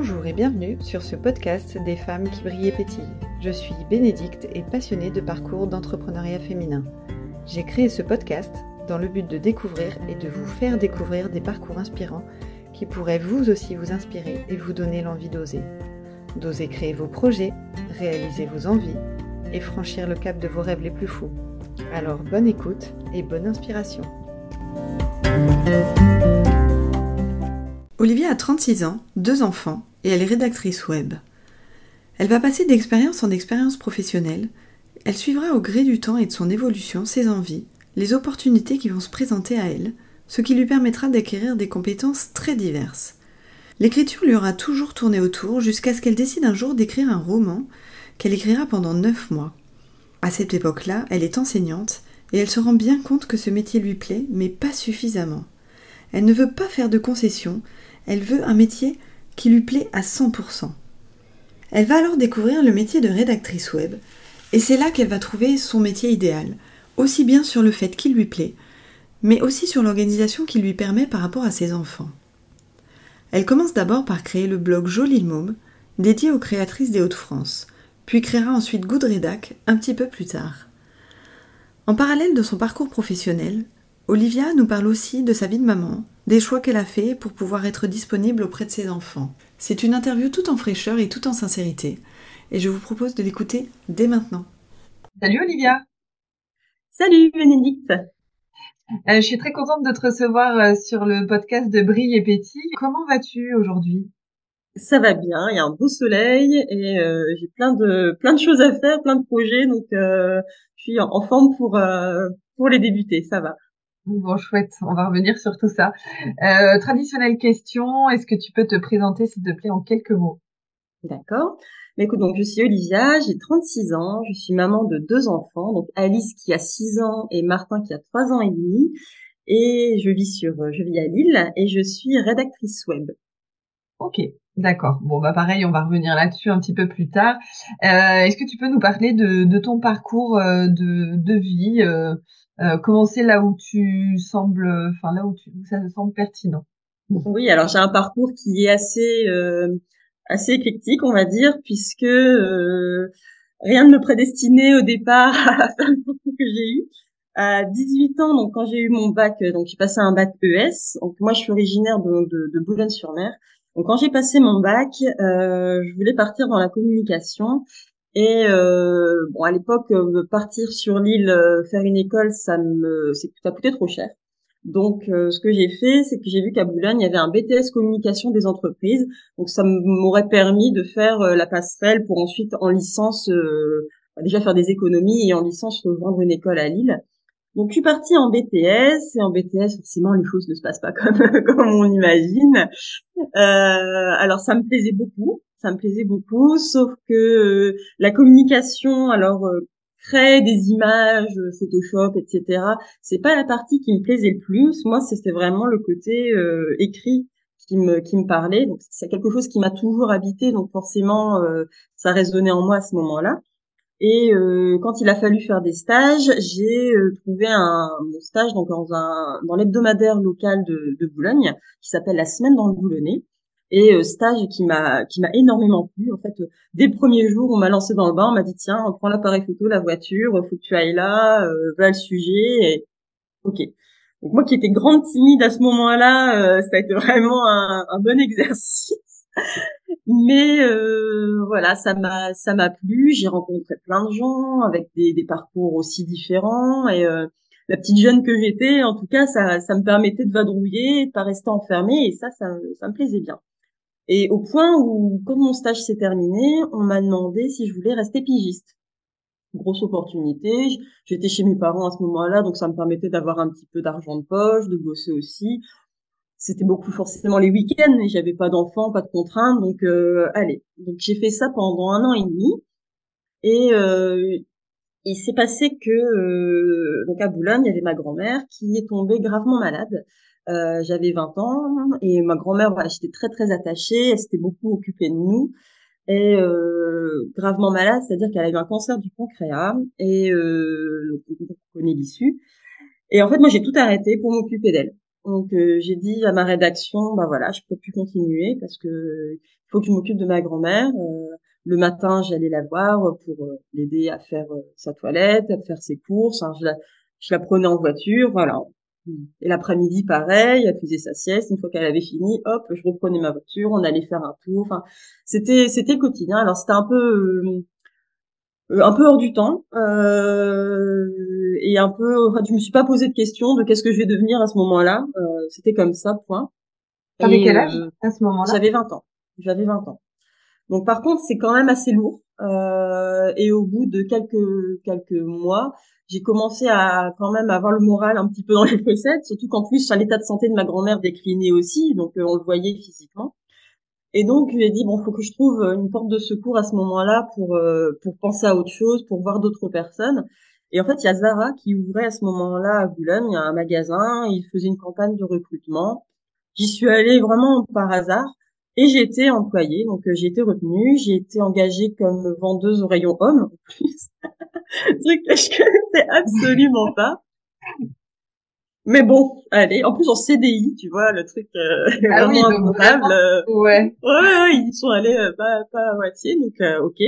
Bonjour et bienvenue sur ce podcast des femmes qui brillent et pétillent. Je suis Bénédicte et passionnée de parcours d'entrepreneuriat féminin. J'ai créé ce podcast dans le but de découvrir et de vous faire découvrir des parcours inspirants qui pourraient vous aussi vous inspirer et vous donner l'envie d'oser. D'oser créer vos projets, réaliser vos envies et franchir le cap de vos rêves les plus fous. Alors bonne écoute et bonne inspiration. Olivia a 36 ans, deux enfants et elle est rédactrice web. Elle va passer d'expérience en expérience professionnelle. Elle suivra au gré du temps et de son évolution ses envies, les opportunités qui vont se présenter à elle, ce qui lui permettra d'acquérir des compétences très diverses. L'écriture lui aura toujours tourné autour jusqu'à ce qu'elle décide un jour d'écrire un roman qu'elle écrira pendant neuf mois. À cette époque-là, elle est enseignante et elle se rend bien compte que ce métier lui plaît, mais pas suffisamment. Elle ne veut pas faire de concessions elle veut un métier qui lui plaît à 100%. Elle va alors découvrir le métier de rédactrice web, et c'est là qu'elle va trouver son métier idéal, aussi bien sur le fait qu'il lui plaît, mais aussi sur l'organisation qu'il lui permet par rapport à ses enfants. Elle commence d'abord par créer le blog Jolie Môme, dédié aux créatrices des Hauts-de-France, puis créera ensuite Good Redac un petit peu plus tard. En parallèle de son parcours professionnel, Olivia nous parle aussi de sa vie de maman, des choix qu'elle a faits pour pouvoir être disponible auprès de ses enfants. C'est une interview tout en fraîcheur et tout en sincérité, et je vous propose de l'écouter dès maintenant. Salut Olivia Salut Bénédicte euh, Je suis très contente de te recevoir euh, sur le podcast de Brille et Pétit. Comment vas-tu aujourd'hui? Ça va bien, il y a un beau soleil et euh, j'ai plein de plein de choses à faire, plein de projets, donc je suis en, forme pour pour les débuter, ça va. Bon, chouette, on va revenir sur tout ça. Euh, traditionnelle question, est-ce que tu peux te présenter, s'il te plaît, en quelques mots? D'accord. Écoute, donc je suis Olivia, j'ai 36 ans, je suis maman de deux enfants, donc Alice qui a 6 ans et Martin qui a 3 ans et demi, et je vis sur, je vis à Lille et je suis rédactrice web. Ok, d'accord. Bon, bah pareil, on va revenir là-dessus un petit peu plus tard. Euh, est-ce que tu peux nous parler de, ton parcours euh, de, de vie euh, commencer là où tu sembles, enfin là où, tu, ça te semble pertinent? Oui, alors j'ai un parcours qui est assez euh, assez éclectique, on va dire, puisque euh, rien ne me prédestinait au départ à faire le parcours que j'ai eu. À 18 ans, donc quand j'ai eu mon bac, donc j'ai passé un bac ES. Donc moi, je suis originaire de, de, de Boulogne-sur-Mer. Donc quand j'ai passé mon bac, euh, je voulais partir dans la communication et euh, bon, à l'époque, euh, partir sur l'île, euh, faire une école, ça me, ça coûtait trop cher. Donc, ce que j'ai fait, c'est que j'ai vu qu'à Boulogne, il y avait un BTS communication des entreprises. Donc, ça m'aurait permis de faire la passerelle pour ensuite, en licence, bah, déjà faire des économies et en licence vendre une école à Lille. Donc, je suis partie en BTS et en BTS, forcément, les choses ne se passent pas comme comme on imagine. alors, ça me plaisait beaucoup ça me plaisait beaucoup, sauf que euh, la communication, alors euh, créer des images, euh, Photoshop, etc. C'est pas la partie qui me plaisait le plus. Moi, c'était vraiment le côté écrit qui me qui me parlait. Donc c'est quelque chose qui m'a toujours habité. Donc forcément, ça résonnait en moi à ce moment-là. Et quand il a fallu faire des stages, j'ai trouvé un mon stage donc dans un dans l'hebdomadaire local de, de Boulogne qui s'appelle La Semaine dans le Boulonnais et euh, stage qui m'a qui m'a énormément plu. En fait, euh, dès le premier jour, on m'a lancé dans le bain, on m'a dit tiens, prends l'appareil photo, la voiture, faut que tu ailles là, euh, voilà le sujet. Et... Ok. Donc moi qui étais grande timide à ce moment-là, euh, ça a été vraiment un, un bon exercice. Mais euh, voilà, ça m'a ça m'a plu. J'ai rencontré plein de gens avec des, des parcours aussi différents et euh, la petite jeune que j'étais, en tout cas, ça, ça me permettait de vadrouiller, de pas rester enfermée et ça, ça, ça me plaisait bien. Et au point où, quand mon stage s'est terminé, on m'a demandé si je voulais rester pigiste. Grosse opportunité. J'étais chez mes parents à ce moment-là, donc ça me permettait d'avoir un petit peu d'argent de poche, de bosser aussi. C'était beaucoup forcément les week-ends, et j'avais pas d'enfants, pas de contraintes, donc euh, allez. Donc j'ai fait ça pendant un an et demi. Et euh, il s'est passé que euh, donc à Boulogne, il y avait ma grand-mère qui est tombée gravement malade. Euh, j'avais 20 ans et ma grand-mère, voilà, j'étais très très attachée, elle s'était beaucoup occupée de nous et euh, gravement malade, c'est-à-dire qu'elle avait un cancer du pancréas et euh, on connaît l'issue. Et en fait, moi, j'ai tout arrêté pour m'occuper d'elle. Donc j'ai dit à ma rédaction, bah voilà, je peux plus continuer parce que faut que je m'occupe de ma grand-mère. le matin, j'allais la voir pour l'aider à faire sa toilette, à faire ses courses. je, la, je la prenais en voiture, voilà. Et l'après-midi, pareil, elle faisait sa sieste. Une fois qu'elle avait fini, hop, je reprenais ma voiture, on allait faire un tour. Enfin, c'était c'était quotidien. Alors c'était un peu euh, un peu hors du temps euh, et un peu. Enfin, je me suis pas posé de questions de qu'est-ce que je vais devenir à ce moment-là. Euh, c'était comme ça, point. T'avais quel âge à ce moment-là? J'avais 20 ans. J'avais 20 ans. Donc par contre, c'est quand même assez lourd. Euh, et au bout de quelques quelques mois, j'ai commencé à quand même avoir le moral un petit peu dans les possèdes, surtout qu'en plus l'état de santé de ma grand-mère déclinait aussi, donc euh, on le voyait physiquement. Et donc j'ai dit bon, faut que je trouve une porte de secours à ce moment-là pour euh, pour penser à autre chose, pour voir d'autres personnes. Et en fait, il y a Zara qui ouvrait à ce moment-là à Boulogne, il y a un magasin, il faisait une campagne de recrutement. J'y suis allée vraiment par hasard. Et j'ai été employée, donc euh, j'ai été retenue, j'ai été engagée comme vendeuse au rayon homme, en plus. truc que je connaissais absolument pas. Mais bon, allez, en plus en CDI, tu vois, le truc euh, ah vraiment oui, euh, ouais. ouais. ils sont allés euh, pas, pas à moitié, donc ok.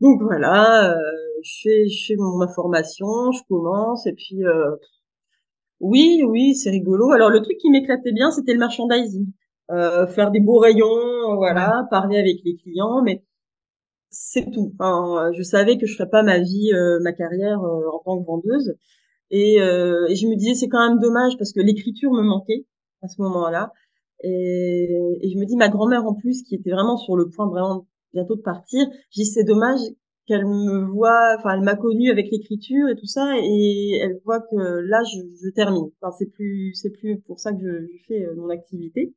Donc voilà, je fais, je fais ma formation, je commence, et puis oui, oui, c'est rigolo. Alors le truc qui m'éclatait bien, c'était le merchandising. Euh, faire des beaux rayons, voilà, parler avec les clients, mais c'est tout. Enfin, je savais que je ferais pas ma vie, euh, ma carrière euh, en tant que vendeuse, et, et je me disais c'est quand même dommage parce que l'écriture me manquait à ce moment-là, et, et je me dis ma grand-mère en plus qui était vraiment sur le point vraiment bientôt de partir, j'ai c'est dommage qu'elle me voit, enfin elle m'a connue avec l'écriture et tout ça, et elle voit que là je, je termine. Enfin c'est plus c'est plus pour ça que je, je fais mon activité.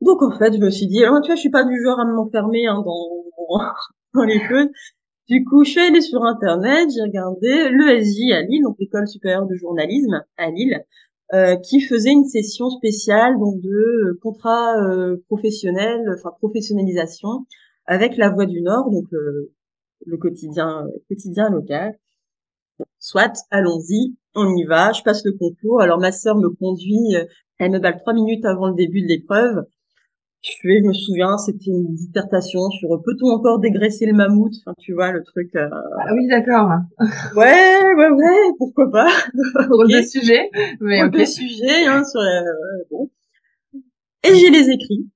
Donc en fait, je me suis dit, ah, tu vois, je suis pas du genre à m'enfermer hein, dans, les choses. Du coup, je suis allée sur Internet, j'ai regardé l'ESJ à Lille, donc l'école supérieure de journalisme à Lille, euh, qui faisait une session spéciale donc de contrat euh, professionnel, enfin professionnalisation, avec La Voix du Nord, donc le, quotidien quotidien local. Soit, allons-y, on y va, je passe le concours. Alors ma sœur me conduit, euh, elle me balle trois minutes avant le début de l'épreuve. Je, je me souviens, c'était une dissertation sur peut-on encore dégraisser le mammouth? Enfin, tu vois, le truc. Euh... Ah oui, d'accord. ouais, ouais, ouais, pourquoi pas? Pour okay. le sujet, mais Pour le sujet, hein, sur euh, bon. Et j'ai les écrits.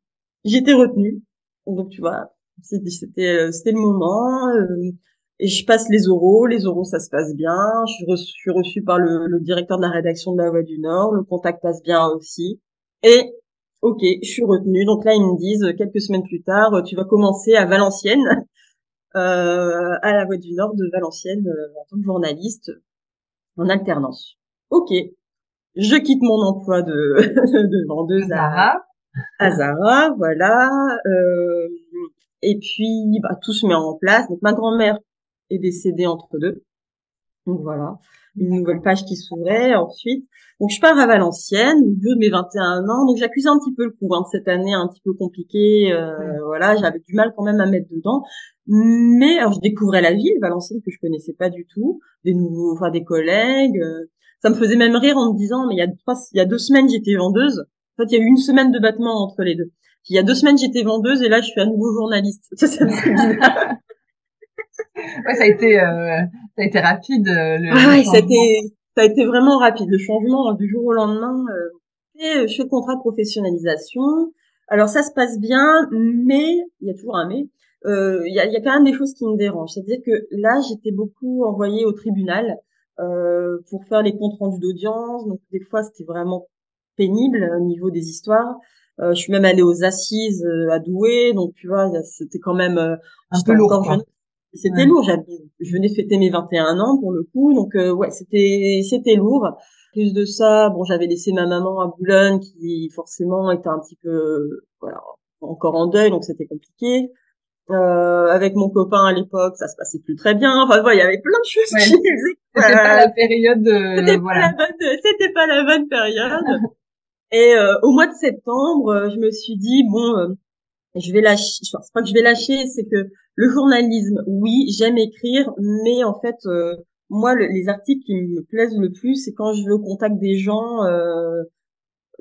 J'étais retenue. Donc, tu vois, c'était c'était c'était le moment. Euh, et je passe les oraux, les oraux ça se passe bien, je suis reçue, reçue par le, le, directeur de la rédaction de La Voix du Nord, le contact passe bien aussi. Et ok, je suis retenue. Donc là ils me disent quelques semaines plus tard, tu vas commencer à Valenciennes, euh, à La Voix du Nord de Valenciennes euh, en tant que journaliste en alternance. Ok, je quitte mon emploi de, de vendeuse à, à Zara, voilà. Euh, et puis bah, tout se met en place. Donc ma grand-mère est décédé entre deux. Donc voilà, une nouvelle page qui s'ouvrait ensuite. Donc je pars à Valenciennes, au bout de mes 21 ans. Donc j'accusais un petit peu le coup hein, cette année un petit peu compliquée. Euh, Voilà, j'avais du mal quand même à mettre dedans. Mais alors je découvrais la ville, Valenciennes que je connaissais pas du tout, des nouveaux, enfin des collègues. Euh, ça me faisait même rire en me disant mais il y a trois, il y a deux semaines j'étais vendeuse. En fait il y a eu une semaine de battement entre les deux. il y a deux semaines j'étais vendeuse et là je suis à nouveau journaliste. Ça, ça me ouais, ça a été, euh, ça a été rapide. Euh, le, ah, ça a été, ça a été vraiment rapide. Le changement du jour au lendemain. Euh, et je fais le contrat de professionnalisation. Alors ça se passe bien, mais il y a toujours un mais. Euh, il y, a, y a quand même des choses qui me dérangent. C'est-à-dire que là, j'étais beaucoup envoyée au tribunal euh, pour faire les comptes rendus d'audience. Donc des fois, c'était vraiment pénible au niveau des histoires. Euh, je suis même allée aux assises à Douai, donc tu vois, c'était quand même un peu lourd. Jeune. C'était lourd. Je venais de fêter mes 21 ans pour le coup, donc euh, ouais, c'était c'était lourd. Plus de ça, bon, j'avais laissé ma maman à Boulogne, qui forcément était un petit peu voilà encore en deuil, donc c'était compliqué. Euh, avec mon copain à l'époque, ça se passait plus très bien. Enfin, voilà, il y avait plein de choses ouais. qui C'était pas la période. De... C'était voilà. pas la bonne. C'était pas la bonne période. Et euh, au mois de septembre, euh, je me suis dit bon, euh, je vais lâcher. C'est pas que je vais lâcher, c'est que le journalisme, oui, j'aime écrire, mais en fait, euh, moi, les articles qui me plaisent le plus, c'est quand je veux au contact des gens. Euh,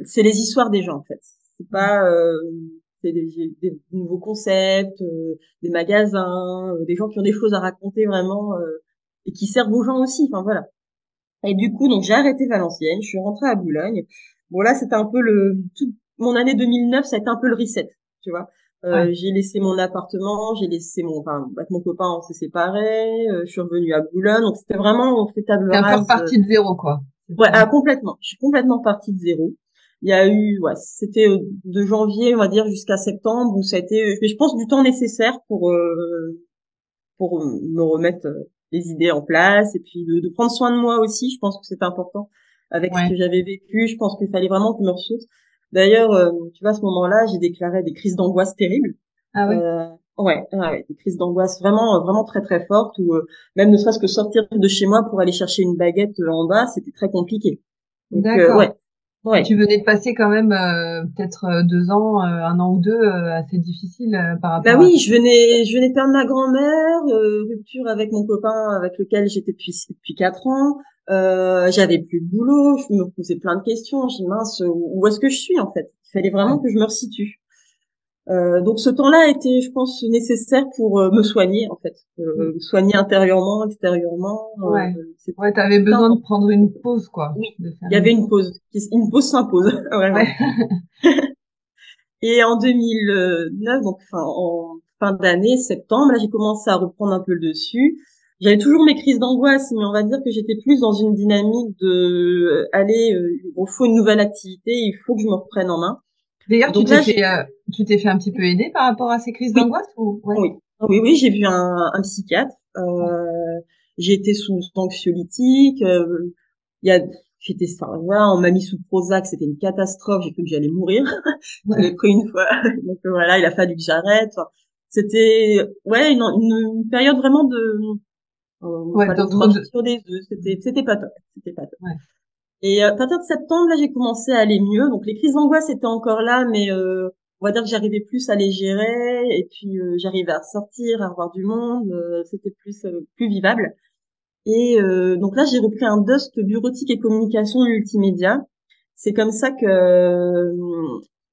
c'est les histoires des gens en fait. C'est pas euh, des, des, nouveaux concepts, euh, des magasins, euh, des gens qui ont des choses à raconter vraiment et qui servent aux gens aussi. Enfin voilà. Et du coup, donc j'ai arrêté Valenciennes, je suis rentrée à Boulogne. Bon là, c'était un peu le tout mon année 2009, ça a été un peu le reset, tu vois. Euh, J'ai laissé mon appartement, j'ai laissé mon, enfin, avec mon copain, on s'est séparés. Euh, je suis revenue à Boulogne, donc c'était vraiment on fait table rase. un peu partie de zéro, quoi. Ouais, ah, complètement. Je suis complètement partie de zéro. Il y a eu, ouais, c'était euh, de janvier, on va dire, jusqu'à septembre, où ça a été, mais je pense, du temps nécessaire pour euh, pour me remettre les idées en place et puis de, de, prendre soin de moi aussi. Je pense que c'est important avec ce que j'avais vécu. Je pense qu'il fallait vraiment que je me ressource. D'ailleurs, euh, tu vois, à ce moment-là, j'ai déclaré des crises d'angoisse terribles. Ah oui. Euh, ouais, ouais, des crises d'angoisse vraiment, vraiment très très fortes. Ou euh, même ne serait-ce que sortir de chez moi pour aller chercher une baguette en bas, c'était très compliqué. D'accord. ouais. Ouais. Tu venais de passer quand même peut-être deux ans, un an ou deux assez difficile par rapport. Bah oui, je venais, je venais de perdre ma grand-mère, rupture avec mon copain avec lequel j'étais depuis depuis quatre ans. Euh, j'avais plus de boulot, je me posais plein de questions. J'ai mince, où est-ce que je suis en fait? Il fallait vraiment que je me resitue. Euh, donc ce temps-là a été, je pense, nécessaire pour euh, me soigner en fait, euh, mm. soigner intérieurement, extérieurement. Ouais. ouais, t'avais besoin de prendre une pause quoi. Oui. Il y avait une pause, une pause s'impose. Ouais. Et en 2009, donc enfin en fin d'année, septembre, là j'ai commencé à reprendre un peu le dessus. J'avais toujours mes crises d'angoisse, mais on va dire que j'étais plus dans une dynamique de euh, aller, euh, il faut une nouvelle activité, il faut que je me reprenne en main. D'ailleurs, tu t'es fait, euh, tu t'es fait un petit peu aider par rapport à ces crises d'angoisse ou Oui, oui, oui, j'ai vu un, un psychiatre. Euh, j'ai été sous anxiolytique. il y a, j'étais, enfin, voilà, on m'a mis sous Prozac, c'était une catastrophe. J'ai cru que j'allais mourir. J'avais pris une fois, donc voilà, il a fallu que j'arrête. c'était, ouais, une, une période vraiment de ouais, sur des œufs, c'était c'était pas top, c'était pas top. Ouais. Et euh, à partir de septembre, là, j'ai commencé à aller mieux. Donc les crises d'angoisse étaient encore là, mais euh, on va dire que j'arrivais plus à les gérer. Et puis euh, j'arrivais à sortir, à voir du monde. Euh, c'était plus plus vivable. Et donc là, j'ai repris un dust bureautique et communication multimédia. C'est comme ça que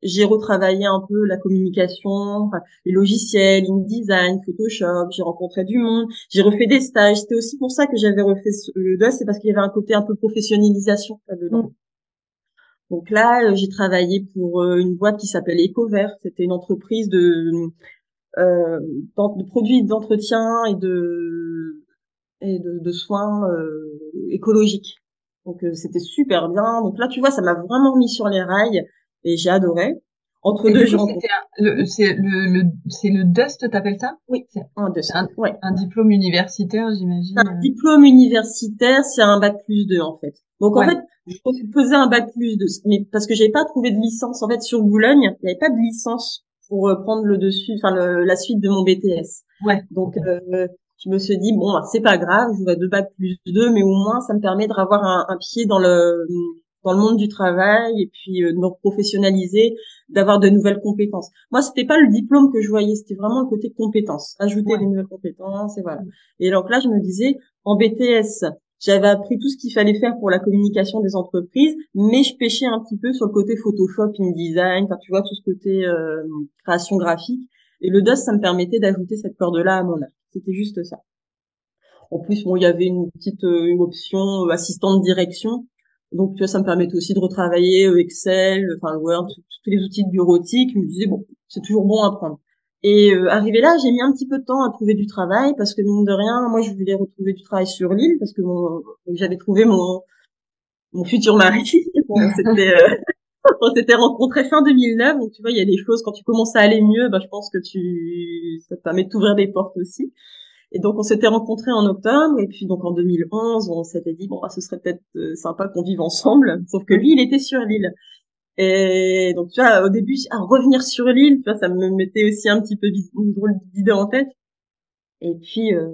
j'ai retravaillé un peu la communication, les logiciels, InDesign, Photoshop, j'ai rencontré du monde, j'ai refait des stages. C'était aussi pour ça que j'avais refait le DOS, c'est parce qu'il y avait un côté un peu professionnalisation là-dedans. Mm. Donc là, euh, j'ai travaillé pour euh, une boîte qui s'appelle EcoVert. C'était une entreprise de, euh, de produits d'entretien et de et de, de soins euh, écologiques. Donc c'était super bien. Donc là, tu vois, ça m'a vraiment mis sur les rails et j'ai adoré. Entre deux jours. C'est le, le, c'est le DUST, t'appelles ça? Oui, c'est un DUST. Un, ouais. un diplôme universitaire, j'imagine. Un diplôme universitaire, c'est un bac plus 2 en fait. Donc en fait, je faisais un bac plus 2, mais parce que j'avais pas trouvé de licence en fait sur Boulogne, il n'y avait pas de licence pour euh, prendre le dessus, enfin la suite de mon BTS. Ouais. Donc euh, je me suis dit bon, bah, c'est pas grave, je vais deux bac plus 2, mais au moins ça me permet de avoir un, un pied dans le dans le monde du travail et puis euh, de me professionnaliser, d'avoir de nouvelles compétences. Moi, c'était pas le diplôme que je voyais, c'était vraiment le côté compétences, ajouter des nouvelles compétences et voilà. Et donc là, je me disais, en BTS, j'avais appris tout ce qu'il fallait faire pour la communication des entreprises, mais je pêchais un petit peu sur le côté Photoshop, InDesign, enfin tu vois tout ce côté euh, création graphique. Et le DOS, ça me permettait d'ajouter cette corde-là à mon art. C'était juste ça. En plus, bon, il y avait une petite euh, une option euh, assistante direction donc, tu vois, ça me permettait aussi de retravailler euh, Excel, enfin Word, tous les outils de bureautique. Je me disais, bon, c'est toujours bon à prendre. Et euh, arrivé là, j'ai mis un petit peu de temps à trouver du travail parce que mine de rien, moi, je voulais retrouver du travail sur l'île parce que j'avais trouvé mon mon futur mari. euh, on s'était rencontrés fin 2009, donc tu vois, il y a des choses quand tu commences à aller mieux, bah, je pense que tu ça te permet de t'ouvrir des portes aussi. Et donc on s'était rencontrés en octobre et puis donc en 2011 on s'était dit bon ah, ce serait peut-être euh, sympa qu'on vive ensemble. Sauf que lui il était sur l'île. Et donc tu vois au début à revenir sur l'île, tu vois ça me mettait aussi un petit peu une drôle d'idée en tête. Et puis euh,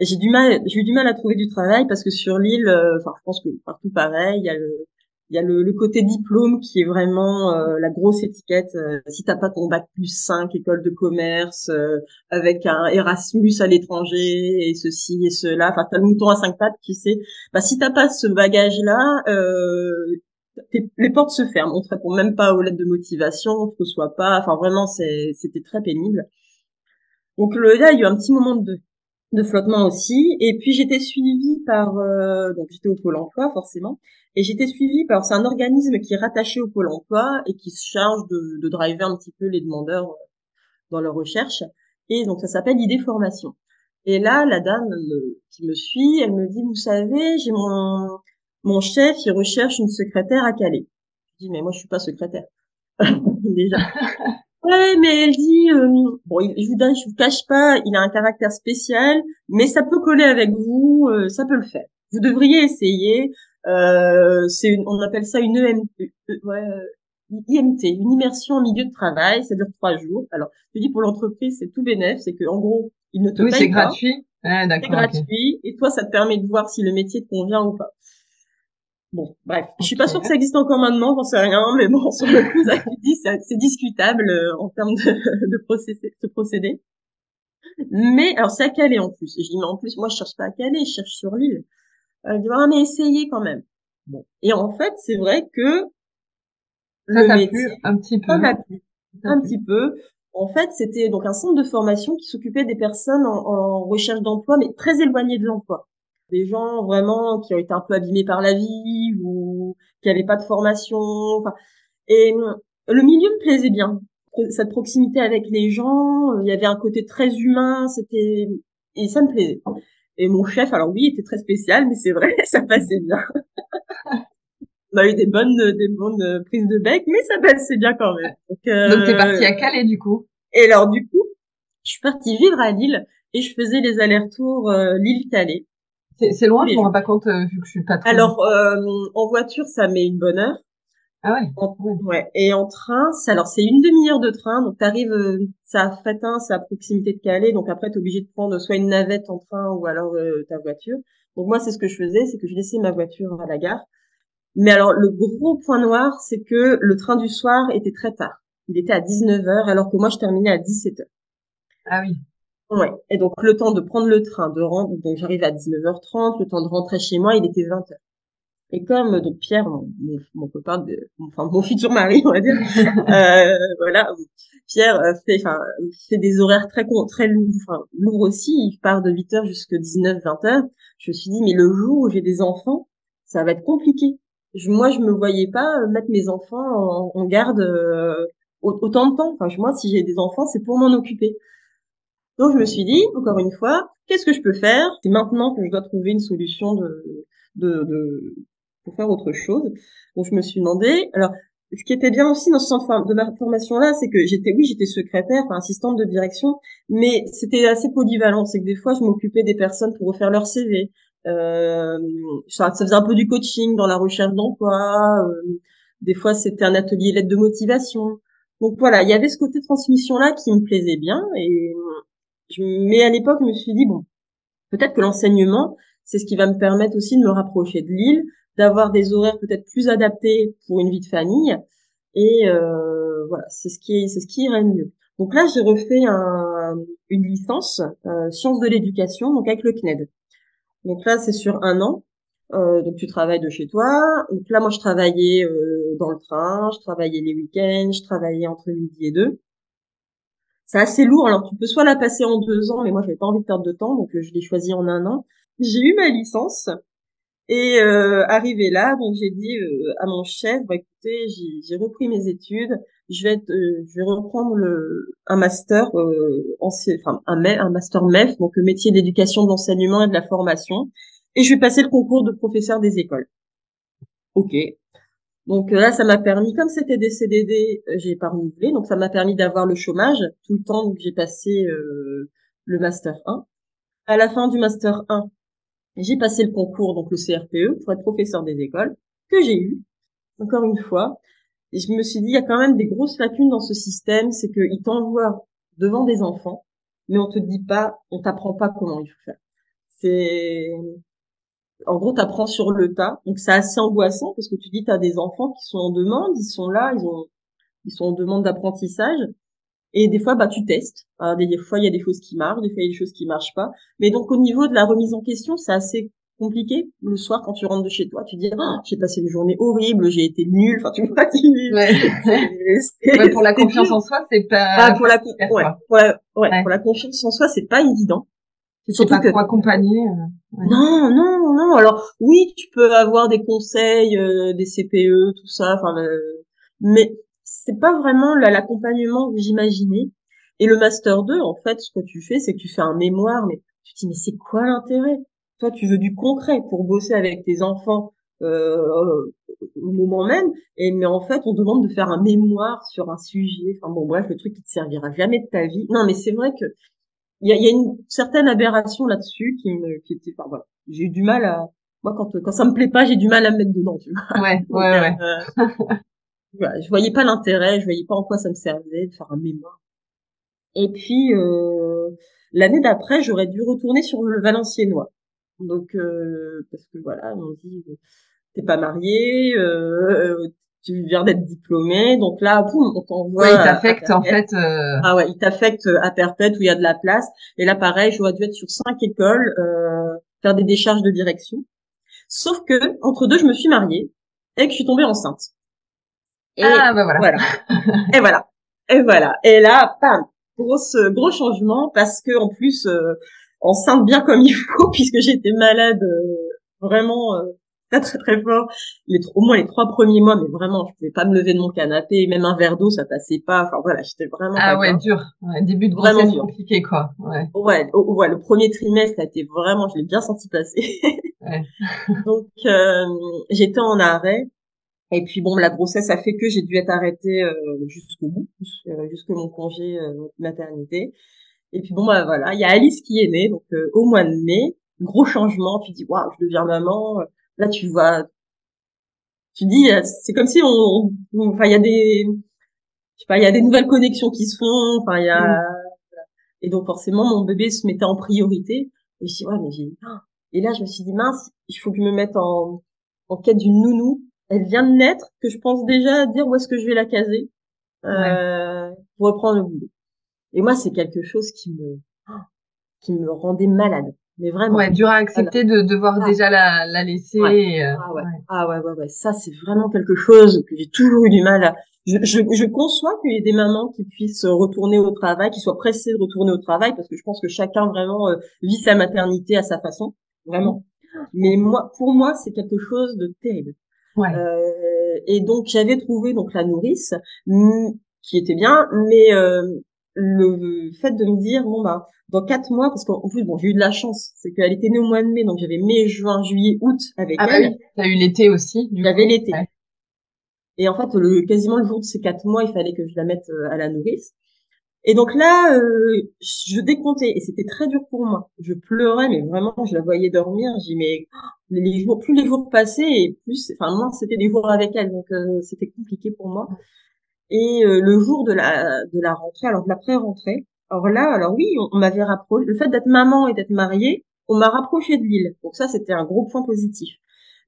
j'ai du mal j'ai eu du mal à trouver du travail parce que sur l'île euh, enfin je pense que partout pareil il y a le il y a le, côté diplôme qui est vraiment euh, la grosse étiquette. Euh, si t'as pas ton bac plus 5, école de commerce, euh, avec un Erasmus à l'étranger et ceci et cela, enfin t'as le mouton à cinq pattes qui sait. Bah si t'as pas ce bagage-là, les portes se ferment. On te répond même pas aux lettres de motivation, on te reçoit pas. Enfin vraiment, c'était très pénible. Donc là, il y a eu un petit moment de, de flottement aussi. Et puis j'étais suivie par, donc j'étais au pôle emploi forcément. Et j'étais suivie par, c'est un organisme qui est rattaché au Pôle emploi et qui se charge de, de driver un petit peu les demandeurs euh, dans leur recherche. Et donc ça s'appelle idée formation. Et là, la dame qui me suit, elle me dit, vous savez, j'ai mon, mon chef, il recherche une secrétaire à Calais. Je dis, mais moi, je suis pas secrétaire. Déjà. Ouais, mais elle dit, euh, bon, je vous je vous cache pas, il a un caractère spécial, mais ça peut coller avec vous, euh, ça peut le faire. Vous devriez essayer. Euh, c'est une, on appelle ça une EMT, euh, ouais, euh, IMT, une immersion en milieu de travail. Ça dure trois jours. Alors, je dis pour l'entreprise, c'est tout bénéf, c'est que en gros, il ne te oui, c'est gratuit. Ah, c'est gratuit. Et toi, ça te permet de voir si le métier te convient ou pas. Bon, bref, je suis pas sûre que ça existe encore maintenant, j'en sais rien, mais bon, sur le coup, ça, c'est discutable en termes de, de procédé, de procédé. Mais alors c'est à Calais en plus. Et je dis mais en plus moi je cherche pas à Calais, je cherche sur l'île. Elle dit ah mais essayez quand même. Bon. Et en fait, c'est vrai que le métier un petit peu. Ça plu. Un petit peu. En fait, c'était donc un centre de formation qui s'occupait des personnes en, en recherche d'emploi, mais très éloignées de l'emploi. Des gens vraiment qui ont été un peu abîmés par la vie ou qui n'avaient pas de formation. Enfin, et le milieu me plaisait bien. Cette proximité avec les gens, il y avait un côté très humain, c'était et ça me plaisait. Et mon chef, alors oui, était très spécial, mais c'est vrai, ça passait bien. On a eu des bonnes, des bonnes prises de bec, mais ça passait bien quand même. Donc, euh... Donc t'es parti à Calais du coup. Et alors du coup, je suis partie vivre à Lille et je faisais les allers-retours euh, Lille-Calais. C'est loin, je me rends pas compte euh, vu que je suis pas. Très alors euh, en voiture, ça met une bonne heure. Ah ouais. ouais. Et en train, alors c'est une demi-heure de train, donc t'arrives, euh, c'est à Frétin, c'est à proximité de Calais, donc après t'es obligé de prendre soit une navette en train ou alors euh, ta voiture. Donc moi c'est ce que je faisais, c'est que je laissais ma voiture à la gare. Mais alors le gros point noir, c'est que le train du soir était très tard. Il était à 19h alors que moi je terminais à 17h. Ah oui. Ouais. Et donc le temps de prendre le train, de rentrer, donc j'arrivais à 19h30, le temps de rentrer chez moi, il était 20h. Et comme donc Pierre, mon, mon, copain, de, enfin mon futur mari, on va dire, euh, voilà, Pierre euh, fait, enfin fait des horaires très très lourds, enfin lourds aussi. Il part de 8 h jusqu'à 19, 20 h Je me suis dit, mais le jour où j'ai des enfants, ça va être compliqué. Je, moi, je me voyais pas mettre mes enfants en, garde euh, autant de temps. Enfin, moi, si j'ai des enfants, c'est pour m'en occuper. Donc, je me suis dit, encore une fois, qu'est-ce que je peux faire? C'est maintenant que je dois trouver une solution de, de, de, pour faire autre chose. Donc je me suis demandé. Alors, ce qui était bien aussi dans ce centre de ma formation là, c'est que j'étais, oui, j'étais secrétaire, enfin, assistante de direction, mais c'était assez polyvalent. C'est que des fois, je m'occupais des personnes pour refaire leur CV. Euh, ça, faisait un peu du coaching dans la recherche d'emploi. Euh, des fois, c'était un atelier lettre de motivation. Donc voilà, il y avait ce côté transmission là qui me plaisait bien. Et je, mais à l'époque, je me suis dit bon, peut-être que l'enseignement, c'est ce qui va me permettre aussi de me rapprocher de Lille, d'avoir des horaires peut-être plus adaptés pour une vie de famille. Et euh, voilà, c'est ce qui c'est ce qui irait mieux. Donc là, j'ai refait un, une licence euh, sciences de l'éducation, donc avec le CNED. Donc là, c'est sur un an. Euh, donc tu travailles de chez toi. Donc là, moi, je travaillais euh, dans le train, je travaillais les week-ends, je travaillais entre midi et deux. C'est assez lourd. Alors tu peux soit la passer en deux ans, mais moi, j'avais pas envie de perdre de temps, donc euh, je l'ai choisi en un an. J'ai eu ma licence. Et euh, arrivé là, donc j'ai dit euh, à mon chef, bah, écoutez, j'ai repris mes études, je vais euh, je vais reprendre le un master euh, enfin un, un master MEF, donc le métier d'éducation, de l'enseignement et de la formation, et je vais passer le concours de professeur des écoles. Ok. Donc là, ça m'a permis, comme c'était des CDD, j'ai pas renouvelé, donc ça m'a permis d'avoir le chômage tout le temps. Donc j'ai passé le master 1. À la fin du master 1, j'ai passé le concours, donc le CRPE, pour être professeur des écoles, que j'ai eu, encore une fois. Et je me suis dit, il y a quand même des grosses lacunes dans ce système, c'est qu'il t'envoie devant des enfants, mais on te dit pas, on t'apprend pas comment il faut faire. C'est, en gros, t'apprends sur le tas. Donc c'est assez angoissant parce que tu dis t'as des enfants qui sont en demande, ils sont là, ils ont, ils sont en demande d'apprentissage. Et des fois, bah, tu testes. des fois, il y a des choses qui marchent, des fois, il y a des choses qui marchent pas. Mais donc, au niveau de la remise en question, c'est assez compliqué. Le soir, quand tu rentres de chez toi, tu dis, oh, j'ai passé une journée horrible, j'ai été nulle. Enfin, tu vois, ouais. pour la confiance en soi, c'est pas. Ah, pour la, ouais, pour la, ouais, pour la confiance en soi, c'est pas évident. C'est pas que... pour accompagner. Euh, non, non, non. Alors oui, tu peux avoir des conseils, euh, des CPE, tout ça. Enfin, mais c'est pas vraiment l'accompagnement que j'imaginais. Et le master 2, en fait, ce que tu fais, c'est que tu fais un mémoire, mais tu te dis mais c'est quoi l'intérêt? Toi, tu veux du concret pour bosser avec tes enfants euh, au moment même, et mais en fait, on demande de faire un mémoire sur un sujet. Enfin bon, bref, le truc qui te servira jamais de ta vie. Non, mais c'est vrai que il y a, y a, une certaine aberration là-dessus qui me, qui était, enfin voilà, j'ai eu du mal à, moi quand quand ça me plaît pas, j'ai du mal à me mettre dedans, tu vois. Ouais, ouais, ouais. Euh, voilà, je voyais pas l'intérêt, je voyais pas en quoi ça me servait de faire un mémoire. Et puis euh, l'année d'après, j'aurais dû retourner sur le Valenciennois. Donc euh, parce que voilà, on dit t'es pas marié, euh, tu viens d'être diplômé, donc là, poum, on t'envoie. Ouais, il t'affecte en fait. Euh... Ah ouais, il t'affecte à perpète où il y a de la place. Et là, pareil, j'aurais dû être sur cinq écoles, euh, faire des décharges de direction. Sauf que entre deux, je me suis mariée et que je suis tombée enceinte. Et ah bah voilà. voilà. et voilà. Et voilà. Et là, pam, grosse gros changement parce que en plus euh, enceinte bien comme il faut puisque j'étais malade euh, vraiment euh, très très très fort. Les au moins les trois premiers mois mais vraiment je pouvais pas me lever de mon canapé. Même un verre d'eau ça passait pas. Enfin voilà j'étais vraiment ah ouais dur. Début de grossesse vraiment compliqué quoi. Ouais. Ouais, ouais le premier trimestre a été vraiment je l'ai bien senti passer. Ouais. donc j'étais en arrêt. Et puis bon, la grossesse a fait que j'ai dû être arrêtée euh, jusqu'au bout, euh, jusqu'à mon congé euh, maternité. Et puis bon, bah voilà, il y a Alice qui est née, donc euh, au mois de mai, gros changement. Tu dis waouh, je deviens maman. Là, tu vois, tu dis, c'est comme si on, enfin, il y a des, je sais pas, il y a des nouvelles connexions qui se font. Enfin, il y a, mm. et donc forcément, mon bébé se mettait en priorité. Et je dis ouais, mais j'ai, et là, je me suis dit mince, il faut que je me mette en, en quête d'une nounou elle vient de naître, que je pense déjà à dire où est-ce que je vais la caser euh, pour reprendre le boulot. Et moi, c'est quelque chose qui me qui me rendait malade. Mais vraiment. Ouais, dur à accepter de devoir ah. déjà la, la laisser. Euh, ah, ouais. ah ouais, ouais, ouais, Ça, c'est vraiment quelque chose que j'ai toujours eu du mal à. Je, je, je conçois qu'il y ait des mamans qui puissent retourner au travail, qui soient pressées de retourner au travail, parce que je pense que chacun vraiment euh, vit sa maternité à sa façon, vraiment. Mais moi, pour moi, c'est quelque chose de terrible. Euh, et donc j'avais trouvé donc la nourrice qui était bien, mais euh, le fait de me dire bon bah dans quatre mois parce qu'en plus bon j'ai eu de la chance c'est qu'elle était née au mois de mai donc j'avais mai juin juillet août avec ah, bah elle. oui, t'as eu l'été aussi. J'avais l'été. Et en fait le quasiment le jour de ces quatre mois il fallait que je la mette euh, à la nourrice. Et donc là, euh, je décomptais et c'était très dur pour moi. Je pleurais, mais vraiment, je la voyais dormir. J'ai mais les jours, plus les jours passaient et plus, enfin moi, c'était des jours avec elle, donc euh, c'était compliqué pour moi. Et euh, le jour de la de la rentrée, alors de la pré-rentrée, alors là, alors oui, on, m'avait rapproché. Le fait d'être maman et d'être mariée, on m'a rapproché de l'île. Donc ça, c'était un gros point positif.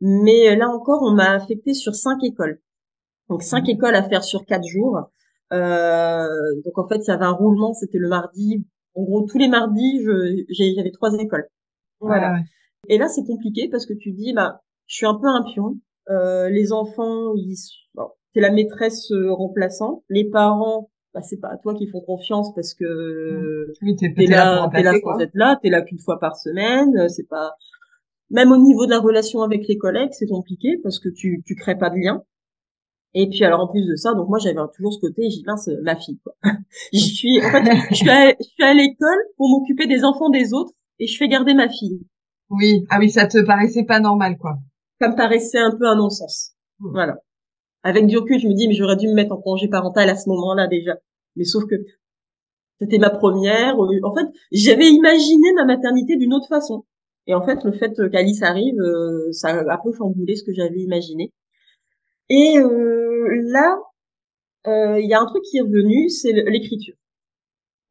Mais là encore, on m'a affecté sur cinq écoles. Donc cinq mmh. écoles à faire sur quatre jours. Euh, donc en fait, il y avait un roulement, c'était le mardi. En gros, tous les mardis, j'avais trois écoles. Voilà. Et là, c'est compliqué parce que tu dis, bah, je suis un peu un pion. Euh, les enfants, ils, bon, t'es la maîtresse euh, remplaçante. Les parents, bah, c'est pas à toi qu'ils font confiance parce que oui, t'es, là, t'es là pour être là, t'es là qu'une fois par semaine. C'est pas, même au niveau de la relation avec les collègues, c'est compliqué parce que tu, tu crées pas de lien. Et puis alors en plus de ça, donc moi j'avais toujours ce côté, j'ai mince ma fille quoi. je suis en fait je suis à, je suis à l'école pour m'occuper des enfants des autres et je fais garder ma fille. Oui, ah oui, ça te paraissait pas normal quoi. Ça me paraissait un peu un non-sens. Mmh. Voilà. Avec du recul, je me dis mais j'aurais dû me mettre en congé parental à ce moment-là déjà. Mais sauf que c'était ma première. En fait, j'avais imaginé ma maternité d'une autre façon. Et en fait, le fait qu'Alice arrive, euh, ça a un peu chamboulé ce que j'avais imaginé. Et euh, là, euh, il y a un truc qui est revenu, c'est l'écriture.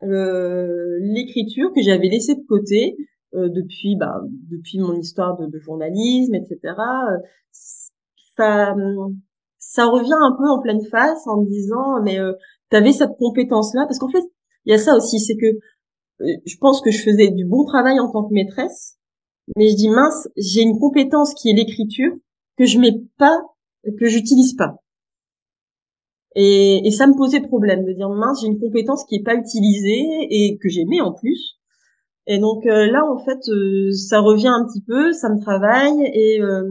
L'écriture que j'avais laissée de côté, depuis bah depuis mon histoire de, de journalisme, etc. ça ça revient un peu en pleine face en me disant mais euh, tu avais cette compétence là parce qu'en fait il y a ça aussi c'est que je pense que je faisais du bon travail en tant que maîtresse mais je dis mince j'ai une compétence qui est l'écriture que je mets pas que j'utilise pas et, et, ça me posait problème de dire mince, j'ai une compétence qui est pas utilisée et que j'aimais en plus. Et donc euh, là, en fait, euh, ça revient un petit peu, ça me travaille et euh,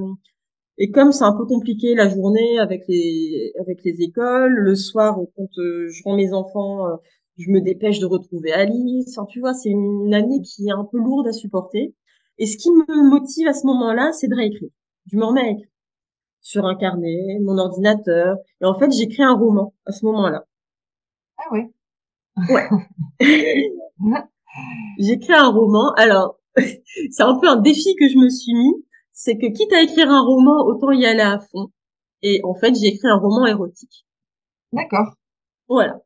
et comme c'est un peu compliqué la journée avec les avec les écoles, le soir quand je rends mes enfants, je me dépêche de retrouver Alice. Enfin, tu vois, c'est une année qui est un peu lourde à supporter. Et ce qui me motive à ce moment-là, c'est de réécrire. Je me remets à écrire sur un carnet, mon ordinateur. Et en fait, j'écris un roman à ce moment-là. Ah ouais. Ouais. j'écris un roman. Alors, c'est un peu un défi que je me suis mis. C'est que quitte à écrire un roman, autant y aller à fond. Et en fait, j'ai écrit un roman érotique. D'accord. Voilà.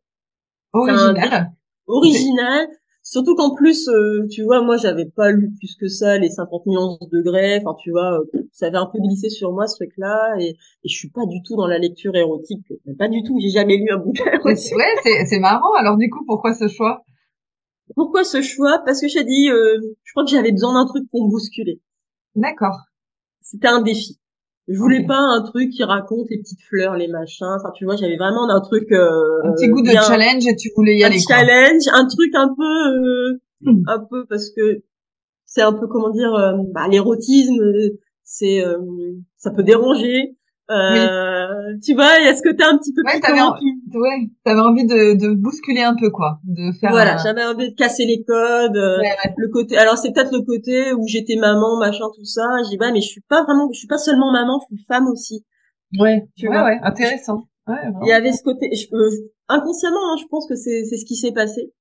Original. Original. Surtout qu'en plus, euh, tu vois, moi, j'avais pas lu plus que ça les 50 millions de degrés. Enfin, tu vois, euh, ça avait un peu glissé sur moi ce truc-là, et, et je suis pas du tout dans la lecture érotique. Pas du tout. J'ai jamais lu un bouquin. Érotique. Ouais, c'est marrant. Alors du coup, pourquoi ce choix? Pourquoi ce choix? Parce que j'ai dit, euh, je crois que j'avais besoin d'un truc pour me bousculer. D'accord. C'était un défi. Je voulais pas un truc qui raconte les petites fleurs, les machins. Enfin, tu vois, j'avais vraiment un truc. Euh, un petit goût de challenge et tu voulais y aller. Un challenge, un truc un peu, euh, hmm. un peu parce que c'est un peu comment dire, euh, bah, l'érotisme, c'est, euh, ça peut déranger. Euh, Tu vois, il y a ce côté un petit peu ouais, t'avais, ouais, t'avais envie de, de bousculer un peu quoi, de faire. Voilà, j'avais envie de casser les codes. Euh, le côté, alors c'est peut-être le côté où j'étais maman, machin, tout ça. J'ai bah mais je suis pas vraiment, je suis pas seulement maman, je suis femme aussi. Ouais, tu vois? Ouais, intéressant. il y avait ce côté, je, inconsciemment, hein, je pense que c'est c'est ce qui s'est passé.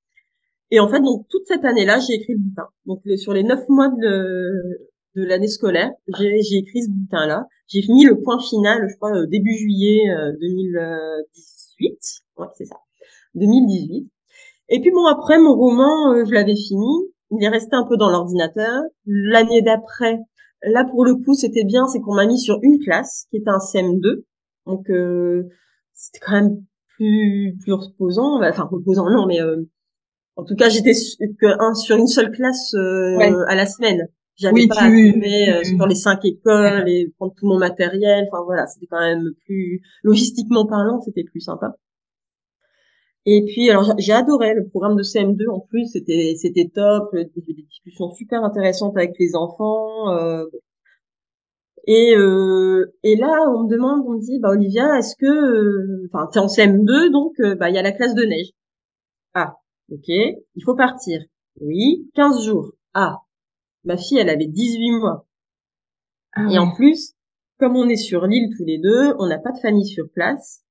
Et en fait, donc toute cette année-là, j'ai écrit le bouquin. Donc sur les neuf mois de, de l'année scolaire. J'ai écrit ce bouquin-là. J'ai fini le point final, je crois, euh, début juillet 2018. Euh, ouais, c'est ça. 2018. Et puis bon, après, mon roman, euh, je l'avais fini. Il est resté un peu dans l'ordinateur. L'année d'après, là, pour le coup, c'était bien, c'est qu'on m'a mis sur une classe, qui était un CM2. Donc, c'était quand même plus, plus reposant. Enfin, reposant, non, mais... en tout cas, j'étais sur une seule classe à la semaine. J'avais pas à euh, sur les cinq écoles et prendre tout mon matériel. Enfin voilà, c'était quand même plus logistiquement parlant, c'était plus sympa. Et puis alors j'ai adoré le programme de CM2 en plus, c'était c'était top, des discussions super intéressantes avec les enfants. Euh, et euh, et là on me demande, on me dit bah Olivia, est-ce que euh, enfin t'es en CM2 donc euh, bah il y a la classe de neige. Ah ok, il faut partir. Oui, 15 jours. Ah Ma fille, elle avait 18 mois. Ah et en plus, comme on est sur l'île tous les deux, on n'a pas de famille sur place,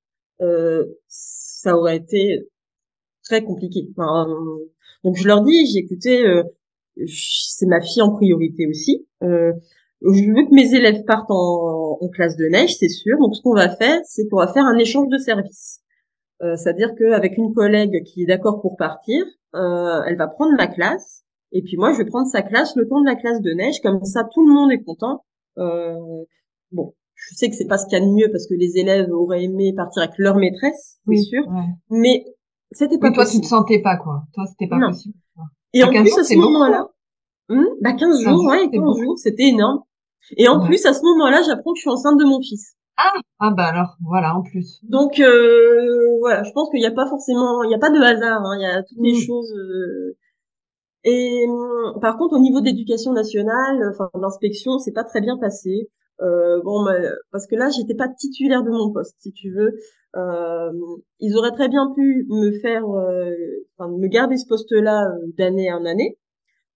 euh, ça aurait été très compliqué. donc je leur dis, j'ai écouté, euh, c'est ma fille en priorité aussi. Euh, je veux que mes élèves partent en, en classe de neige, c'est sûr. Donc ce qu'on va faire, c'est qu'on va faire un échange de services. Euh, C'est-à-dire qu'avec une collègue qui est d'accord pour partir, euh, elle va prendre ma classe et puis moi, je vais prendre sa classe le temps de la classe de neige, comme ça tout le monde est content. Euh, bon, je sais que c'est pas ce qu'il y a de mieux parce que les élèves auraient aimé partir avec leur maîtresse, c'est sûr. Mais c'était pas Mais toi, tu te sentais pas quoi. Toi, c'était pas possible. Et en plus, à ce moment-là, hum, bah 15 jours, ouais, 15 jours, c'était énorme. Et en plus, à ce moment-là, j'apprends que je suis enceinte de mon fils. Ah, ah bah alors, voilà, en plus. Donc euh, voilà, je pense qu'il n'y a pas forcément, il n'y a pas de hasard. Hein, il y a toutes les mm. choses. Euh, et hum, par contre, au niveau de l'éducation nationale, enfin d'inspection, c'est pas très bien passé. Euh, bon, parce que là, j'étais pas titulaire de mon poste, si tu veux. Euh, ils auraient très bien pu me faire, euh, enfin, me garder ce poste-là euh, d'année en année,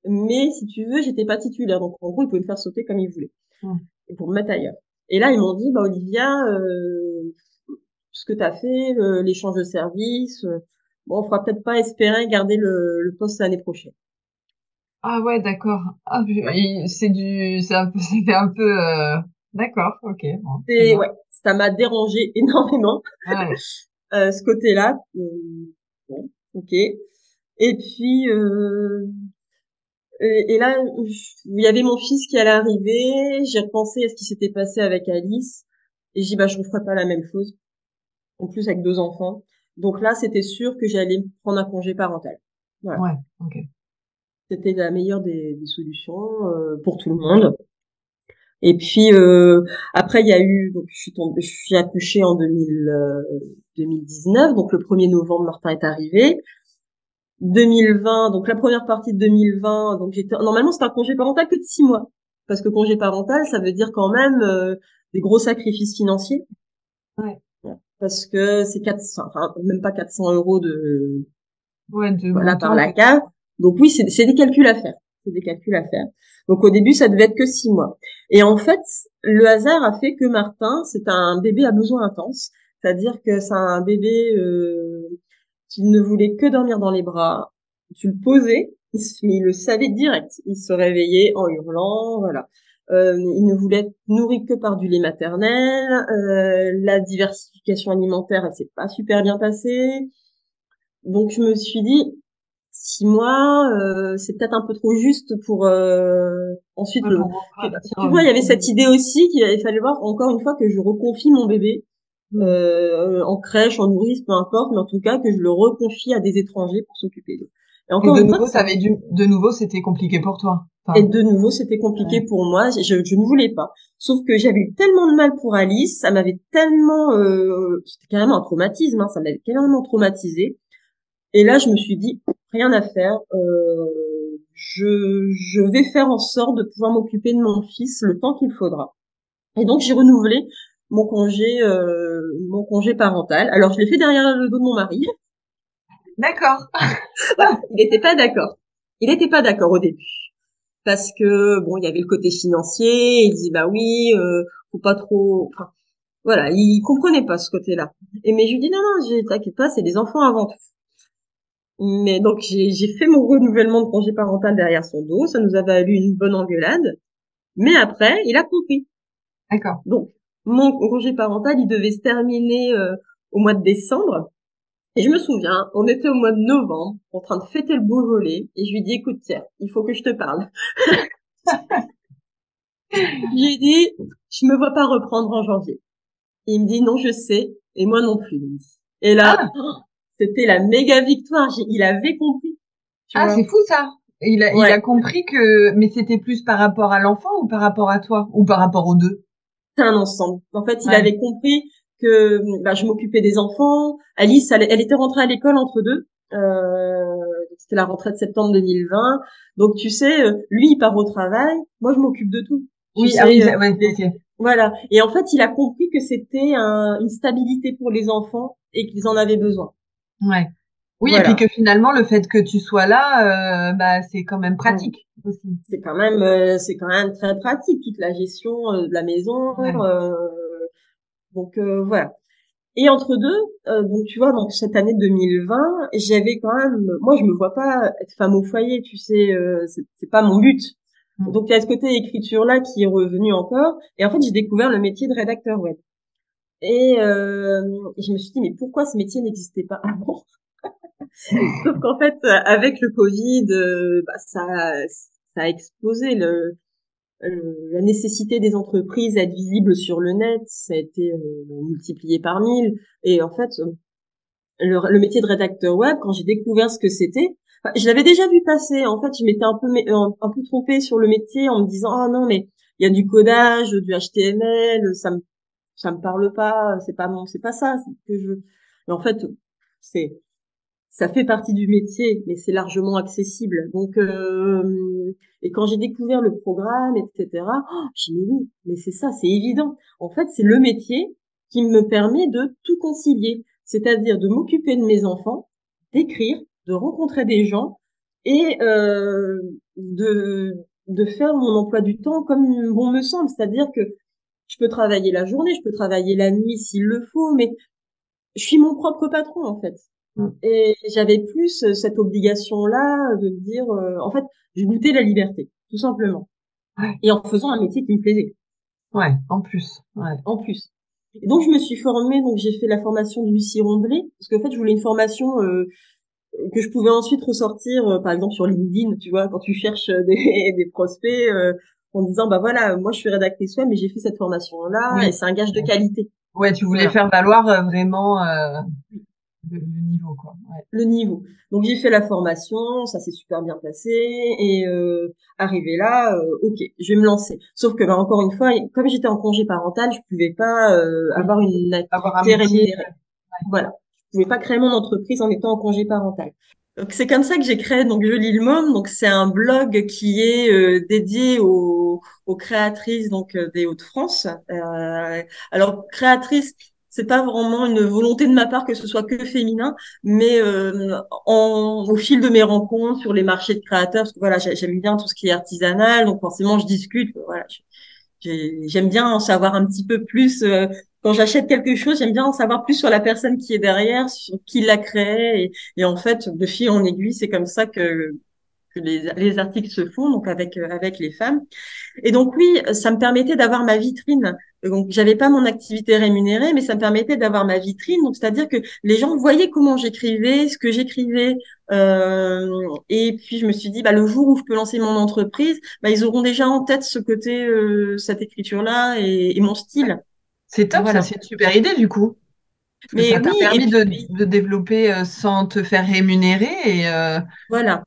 mais si tu veux, j'étais pas titulaire, donc en gros, ils pouvaient me faire sauter comme ils voulaient, et pour me mettre ailleurs. Et là, ils m'ont dit, bah Olivia, euh, ce que tu as fait, l'échange de services, bon, on fera peut-être pas espérer garder le, le poste l'année prochaine. Ah ouais, d'accord. Ah, c'est du, c'est un peu, c'était un peu, euh... d'accord, ok. Bon, c'est ouais, ça m'a dérangé énormément. Ah ouais. euh, ce côté-là. Euh, bon, ok. Et puis, euh... et, là, il y avait mon fils qui allait arriver. J'ai repensé à ce qui s'était passé avec Alice. Et j'ai dit, bah, je ne ferai pas la même chose. En plus, avec deux enfants. Donc là, c'était sûr que j'allais prendre un congé parental. Voilà. Ouais, ok. C'était la meilleure des, des solutions euh, pour tout le monde. Et puis euh, après, il y a eu donc je suis tombée, je suis accouchée en 2000, 2019. Euh, donc le 1er novembre, Martin est arrivé. 2020, donc la première partie de 2020, donc j'étais normalement c'est un congé parental que de six mois, parce que congé parental, ça veut dire quand même euh, des gros sacrifices financiers. Ouais. Parce que c'est 400, enfin même pas 400 euros de, ouais, de voilà par la cave. Donc oui, c'est des calculs à faire, c'est des calculs à faire. Donc au début, ça devait être que six mois. Et en fait, le hasard a fait que Martin, c'est un bébé à besoin intense, c'est-à-dire que c'est un bébé euh, qui ne voulait que dormir dans les bras. Tu le posais, mais il le savait direct. Il se réveillait en hurlant, voilà. Euh, il ne voulait être nourri que par du lait maternel. Euh, la diversification alimentaire, elle s'est pas super bien passée. Donc je me suis dit, six mois, euh, c'est peut-être un peu trop juste pour euh, ensuite. le... tu vois, il y avait cette idée aussi qu'il fallait voir encore une fois que je reconfie mon bébé euh, en crèche, en nourrice, peu importe, mais en tout cas que je le reconfie à des étrangers pour s'occuper d'eux. Et encore de nouveau, ça avait dû, de nouveau, c'était compliqué pour toi. et de nouveau, c'était compliqué pour moi. Je, je, ne voulais pas. Sauf que j'avais eu tellement de mal pour Alice, ça m'avait tellement, euh, c'était carrément un traumatisme, hein, ça m'avait carrément traumatisé. Et là, je me suis dit, rien à faire. Euh, je, je vais faire en sorte de pouvoir m'occuper de mon fils le temps qu'il faudra. Et donc, j'ai renouvelé mon congé, euh, mon congé parental. Alors, je l'ai fait derrière le dos de mon mari. D'accord. il n'était pas d'accord. Il n'était pas d'accord au début. Parce que, bon, il y avait le côté financier. Il disait, bah oui, euh, faut pas trop... Enfin, voilà, il comprenait pas ce côté-là. Et mais je lui dis, non, non, t'inquiète pas, c'est des enfants avant tout. Mais donc, j'ai fait mon renouvellement de congé parental derrière son dos. Ça nous a valu une bonne engueulade. Mais après, il a compris. D'accord. Donc, mon congé parental, il devait se terminer euh, au mois de décembre. Et je me souviens, on était au mois de novembre, en train de fêter le Beaujolais, et je lui dis, écoute, tiens, il faut que je te parle. je lui ai dit, je me vois pas reprendre en janvier. Et il me dit, non, je sais, et moi non plus. Et là, ah. C'était la méga victoire. Il avait compris. Ah, c'est fou ça. Il a, il a compris que, mais c'était plus par rapport à l'enfant ou par rapport à toi? Ou par rapport aux deux? C'est un ensemble. En fait, il avait compris que bah, je m'occupais des enfants. Alice, elle, était rentrée à l'école entre deux. Euh, c'était la rentrée de septembre 2020. Donc tu sais, euh, lui il part au travail, moi je m'occupe de tout. Oui, ah oui, ouais, voilà. Et en fait, il a compris que c'était un, une stabilité pour les enfants et qu'ils en avaient besoin. Ouais. Oui, et puis que finalement le fait que tu sois là, euh, bah c'est quand même pratique aussi. C'est quand même, c'est quand même très pratique toute la gestion de la maison. Donc euh, voilà. Et entre deux, euh, donc tu vois, donc cette année 2020, j'avais quand même, moi je me vois pas être femme au foyer, tu sais, euh, c'est pas mon but. Mm. Donc il y a ce côté écriture là qui est revenu encore. Et en fait, j'ai découvert le métier de rédacteur web. Et, euh, je me suis dit mais pourquoi ce métier n'existait pas avant? Sauf qu'en fait, avec le Covid, euh, bah, ça, ça a explosé. Le, euh, la nécessité des entreprises d'être visibles sur le net, ça a été euh, multiplié par mille. Et en fait, euh, le, métier de rédacteur web, quand j'ai découvert ce que c'était, je l'avais déjà vu passer. En fait, je m'étais un peu un, peu trompée sur le métier en me disant ah non mais il y a du codage, du HTML, ça me ça me parle pas, c'est pas mon, c'est pas ça que je. Mais en fait, c'est ça fait partie du métier, mais c'est largement accessible. Donc, euh, et quand j'ai découvert le programme, etc., oh, j'ai dit oui, mais c'est ça, c'est évident. En fait, c'est le métier qui me permet de tout concilier, c'est-à-dire de m'occuper de mes enfants, d'écrire, de rencontrer des gens et euh, de de faire mon emploi du temps comme bon me semble, c'est-à-dire que peux travailler la journée, je peux travailler la nuit s'il le faut, mais je suis mon propre patron en fait. Mm. Et j'avais plus euh, cette obligation-là de me dire, euh, en fait, je goûtais la liberté, tout simplement. Et en faisant un métier qui me plaisait. Ouais, en plus. Ouais. En plus. Et donc je me suis formée, donc j'ai fait la formation de Lucie Rondelet, parce qu'en fait je voulais une formation euh, que je pouvais ensuite ressortir, par exemple sur LinkedIn, tu vois, quand tu cherches des, des prospects en disant bah voilà, moi je suis rédactrice web, mais j'ai fait cette formation là et c'est un gage de qualité. Ouais, tu voulais faire valoir vraiment le, niveau quoi. Le niveau. Donc j'ai fait la formation, ça s'est super bien passé et euh, arrivé là, euh, ok, je vais me lancer. Sauf que bah, encore une fois, comme j'étais en congé parental, je pouvais pas euh, avoir une activité rémunérée. Voilà, je pouvais pas créer mon entreprise en étant en congé parental. Donc c'est comme ça que j'ai créé donc Jolie le Môme. Donc c'est un blog qui est euh, dédié aux, aux, créatrices donc euh, des Hauts-de-France. Euh, alors créatrices c'est pas vraiment une volonté de ma part que ce soit que féminin, mais euh, en, au fil de mes rencontres sur les marchés de créateurs, parce que voilà, j'aime bien tout ce qui est artisanal, donc forcément je discute, voilà, j'aime bien en savoir un petit peu plus. Quand j'achète quelque chose, j'aime bien en savoir plus sur la personne qui est derrière, sur qui l'a créé, et, et en fait, de fil en aiguille, c'est comme ça que que les, les, articles se font donc avec euh, avec les femmes et donc oui ça me permettait d'avoir ma vitrine donc j'avais pas mon activité rémunérée, mais ça me permettait d'avoir ma vitrine. Donc c'est-à-dire que les gens voyaient comment j'écrivais, ce que j'écrivais, euh, et puis je me suis dit bah le jour où je peux lancer mon entreprise, bah ils auront déjà en tête ce côté, euh, cette écriture-là et, et mon style. C'est top, ça c'est une super idée du coup. mais ça t'a permis de, de, développer euh, sans te faire rémunérer et euh... voilà.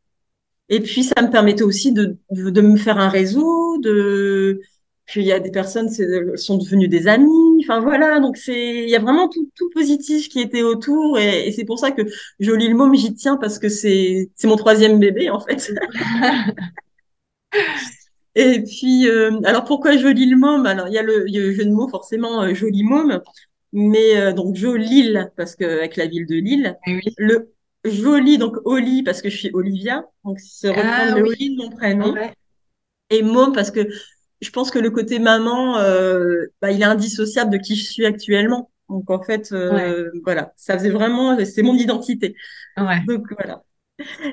Et puis ça me permettait aussi de, de, de me faire un réseau, de puis il y a des personnes qui sont devenues des amis. Enfin voilà, donc c'est il y a vraiment tout, tout positif qui était autour et, c'est pour ça que Jolie le môme j'y tiens parce que c'est c'est mon troisième bébé en fait. et puis euh, alors pourquoi Jolie le môme? Alors il y a le, il y a le jeu de mots forcément euh, Jolie môme, mais euh, donc Lille parce que avec la ville de Lille. Oui. Le joli donc Oli parce que je suis Olivia donc c'est reprendre ah, le Oli de mon prénom. Et môme parce que je pense que le côté maman, euh, bah, il est indissociable de qui je suis actuellement. Donc en fait, euh, voilà, ça faisait vraiment, c'est mon identité. Ouais. Donc voilà.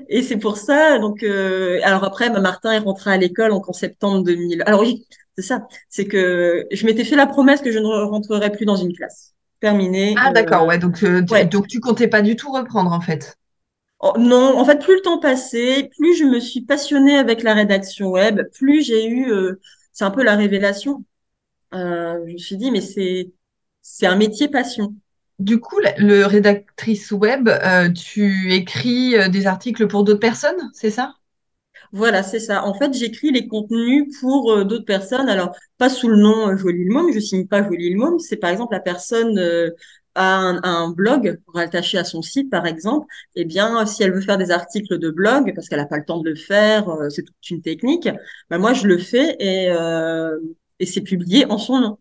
Et c'est pour ça, donc euh, alors après, bah, Martin est rentré à l'école en septembre 2000. Alors oui, c'est ça, c'est que je m'étais fait la promesse que je ne rentrerai plus dans une classe. Terminé. Ah d'accord, ouais, donc ouais. donc tu comptais pas du tout reprendre en fait? Oh, non, en fait, plus le temps passait, plus je me suis passionnée avec la rédaction web, plus j'ai eu c'est un peu la révélation. Euh, je me suis dit, mais c'est c'est un métier passion. Du coup, le rédactrice web, euh, tu écris euh, des articles pour d'autres personnes, c'est ça? Voilà, c'est ça. En fait, j'écris les contenus pour d'autres personnes. Alors, pas sous le nom Jolie le Môme, je signe pas Jolie le. C'est par exemple la personne a un, blog rattaché à son site, par exemple, eh bien, si elle veut faire des articles de blog, parce qu'elle n'a pas le temps de le faire, euh, c'est toute une technique, ben moi, je le fais euh, et c'est publié en son nom.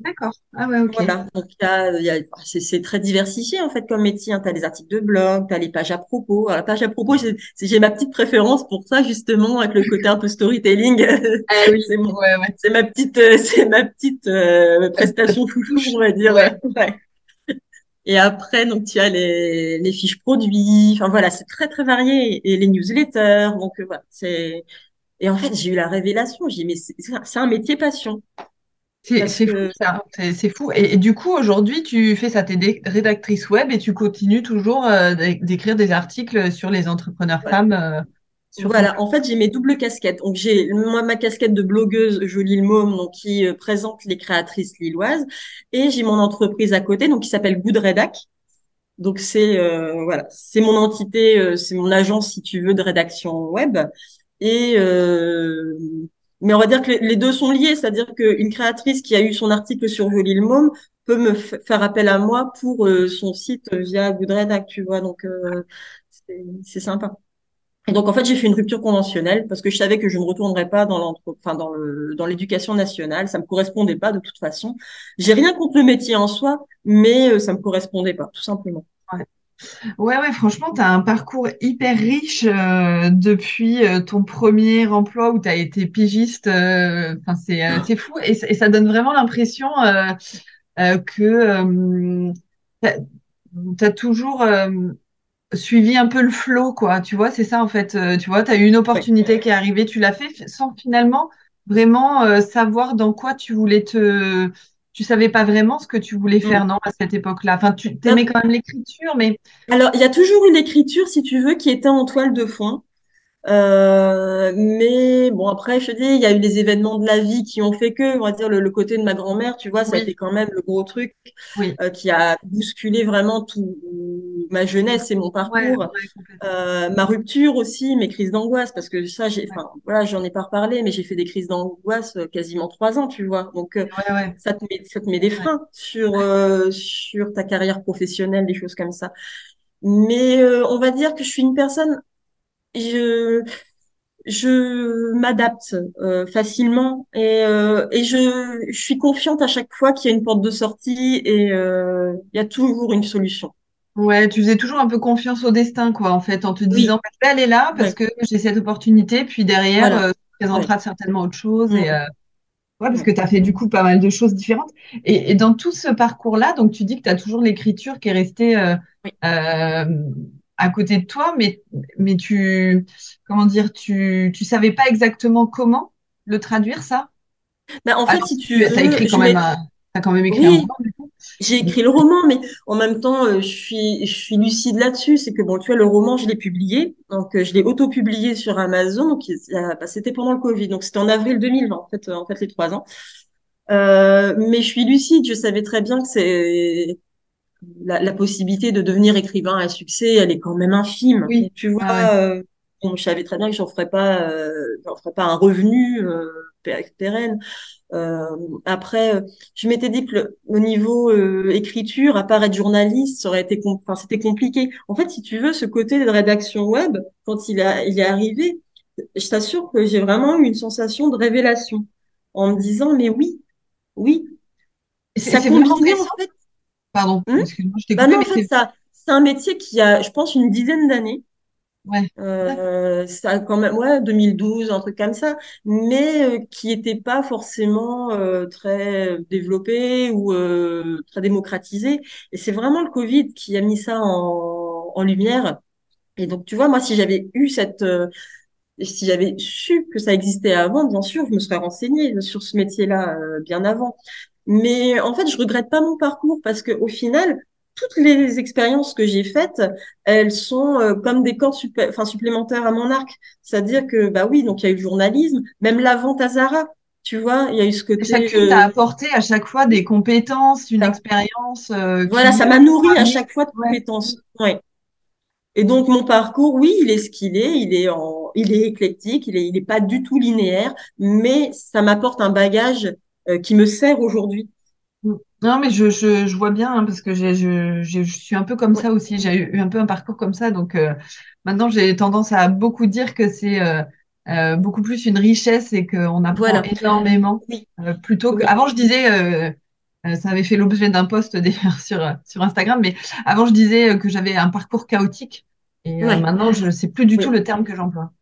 D'accord. Ah ouais, ok. Voilà. Donc, y a, y a, c'est très diversifié, en fait, comme métier. Tu as les articles de blog, tu as les pages à propos. Alors, la page à propos, j'ai ma petite préférence pour ça, justement, avec le côté un peu storytelling. Ah oui, c'est ouais, ouais. ma petite, euh, c'est ma petite euh, prestation chouchou, on va dire. Ouais. Et après, donc tu as les, les fiches produits. Enfin voilà, c'est très très varié et les newsletters. Donc euh, voilà, c'est. Et en fait, j'ai eu la révélation. J'ai dit mais c'est un métier passion. C'est fou ça, c'est fou. Et, du coup, aujourd'hui, tu fais ça, tu es rédactrice web et tu continues toujours euh, d'écrire des articles sur les entrepreneurs femmes. Euh, voilà, en fait, j'ai mes doubles casquettes. Donc, j'ai moi ma casquette de blogueuse Jolie le Môme, donc qui euh, présente les créatrices lilloises, et j'ai mon entreprise à côté, donc qui s'appelle Good Redac. Donc c'est voilà, c'est mon entité, c'est mon agence si tu veux de rédaction web. Et mais on va dire que les deux sont liés, c'est-à-dire qu'une créatrice qui a eu son article sur Jolie le Môme peut me faire appel à moi pour son site via Good Redac, tu vois. Donc c'est sympa. Et donc en fait j'ai fait une rupture conventionnelle parce que je savais que je ne retournerais pas dans enfin dans le dans l'éducation nationale, ça me correspondait pas de toute façon. J'ai rien contre le métier en soi, mais euh, ça me correspondait pas tout simplement. Ouais. Ouais, ouais, franchement, tu as un parcours hyper riche euh, depuis euh, ton premier emploi où tu as été pigiste. Enfin, c'est c'est fou et, et, ça donne vraiment l'impression que tu as toujours suivi un peu le flow, quoi. Tu vois, c'est ça en fait. Euh, tu vois, tu as eu une opportunité qui est arrivée, tu l'as fait sans finalement vraiment euh, savoir dans quoi tu voulais te tu savais pas vraiment ce que tu voulais faire, mm. non, à cette époque-là? Enfin, tu aimais quand même l'écriture, mais. Alors, il y a toujours une écriture, si tu veux, qui était en toile de fond. Euh, mais bon, après, je te dis, il y a eu les événements de la vie qui ont fait que, on va dire, le, côté de ma grand-mère, tu vois, ça a été quand même le gros truc euh, qui a bousculé vraiment tout ma jeunesse et mon parcours, euh, ma rupture aussi, mes crises d'angoisse, parce que ça, j'ai, enfin, voilà, j'en ai pas reparlé, mais j'ai fait des crises d'angoisse quasiment trois ans, tu vois. Donc, ça te met, ça te met des freins sur sur ta carrière professionnelle, des choses comme ça. Mais on va dire que je suis une personne je je m'adapte euh, facilement et, euh, et je, je, suis confiante à chaque fois qu'il y a une porte de sortie et euh, il y a toujours une solution. Ouais, tu faisais toujours un peu confiance au destin, quoi, en fait, en te disant, oui. elle est là parce que j'ai cette opportunité, puis derrière, voilà. euh, présentera certainement autre chose. Et, ouais, parce que tu as fait du coup pas mal de choses différentes. Et, et dans tout ce parcours-là, donc tu dis que tu as toujours l'écriture qui est restée oui à côté de toi, mais, mais tu, comment dire, tu, tu savais pas exactement comment le traduire, ça? Ben, en fait, si tu as écrit quand même, as quand même écrit un roman, J'ai écrit le roman, mais en même temps, euh, je suis, je suis lucide là-dessus. C'est que bon, tu vois, le roman, je l'ai publié, donc euh, je l'ai auto-publié sur Amazon. Donc, bah, c'était pendant le Covid, donc c'était en avril 2020, en fait, en fait, les trois ans. Euh, mais je suis lucide. Je savais très bien que c'est la, la, possibilité de devenir écrivain à succès, elle est quand même infime. Oui. Tu vois, ah ouais. euh, bon, je savais très bien que j'en ferais pas, euh, j'en ferais pas un revenu euh, pérenne. Euh, après, je m'étais dit que le, au niveau euh, écriture, à part être journaliste, ça aurait été, enfin, c'était compliqué. En fait, si tu veux, ce côté de rédaction web, quand il a, il est arrivé, je t'assure que j'ai vraiment eu une sensation de révélation en me disant, mais oui, oui, ça combinait en fait Pardon, hum excuse-moi, je t'ai bah non, en fait, ça, c'est un métier qui a, je pense, une dizaine d'années. Ouais. Euh, ça quand même, ouais, 2012, un truc comme ça, mais euh, qui n'était pas forcément euh, très développé ou euh, très démocratisé. Et c'est vraiment le Covid qui a mis ça en, en lumière. Et donc, tu vois, moi, si j'avais eu cette, si j'avais su que ça existait avant, bien sûr, je me serais renseignée sur ce métier-là bien avant. Mais en fait, je regrette pas mon parcours parce que au final, toutes les expériences que j'ai faites, elles sont euh, comme des corps supplé enfin, supplémentaires à mon arc. C'est-à-dire que, bah oui, donc il y a eu le journalisme, même la vente à Zara. Tu vois, il y a eu ce côté. Chacune t'a apporté à chaque fois des compétences, une expérience. Euh, voilà, ça m'a nourri à chaque fois de compétences. Ouais. Et donc mon parcours, oui, il est ce qu'il est, il est en, il est éclectique, il est, il est pas du tout linéaire, mais ça m'apporte un bagage euh, qui me sert aujourd'hui. Non, mais je, je, je vois bien, hein, parce que je, je, je, suis un peu comme ça aussi. J'ai eu un peu un parcours comme ça. Donc euh, maintenant, j'ai tendance à beaucoup dire que c'est euh, euh, beaucoup plus une richesse et qu'on apprend voilà. énormément. Oui. Euh, plutôt que. Avant, je disais. Euh, ça avait fait l'objet d'un post d'ailleurs sur, sur Instagram, mais avant je disais que j'avais un parcours chaotique et Ouais. maintenant je sais plus du Oui. tout le terme que j'emploie.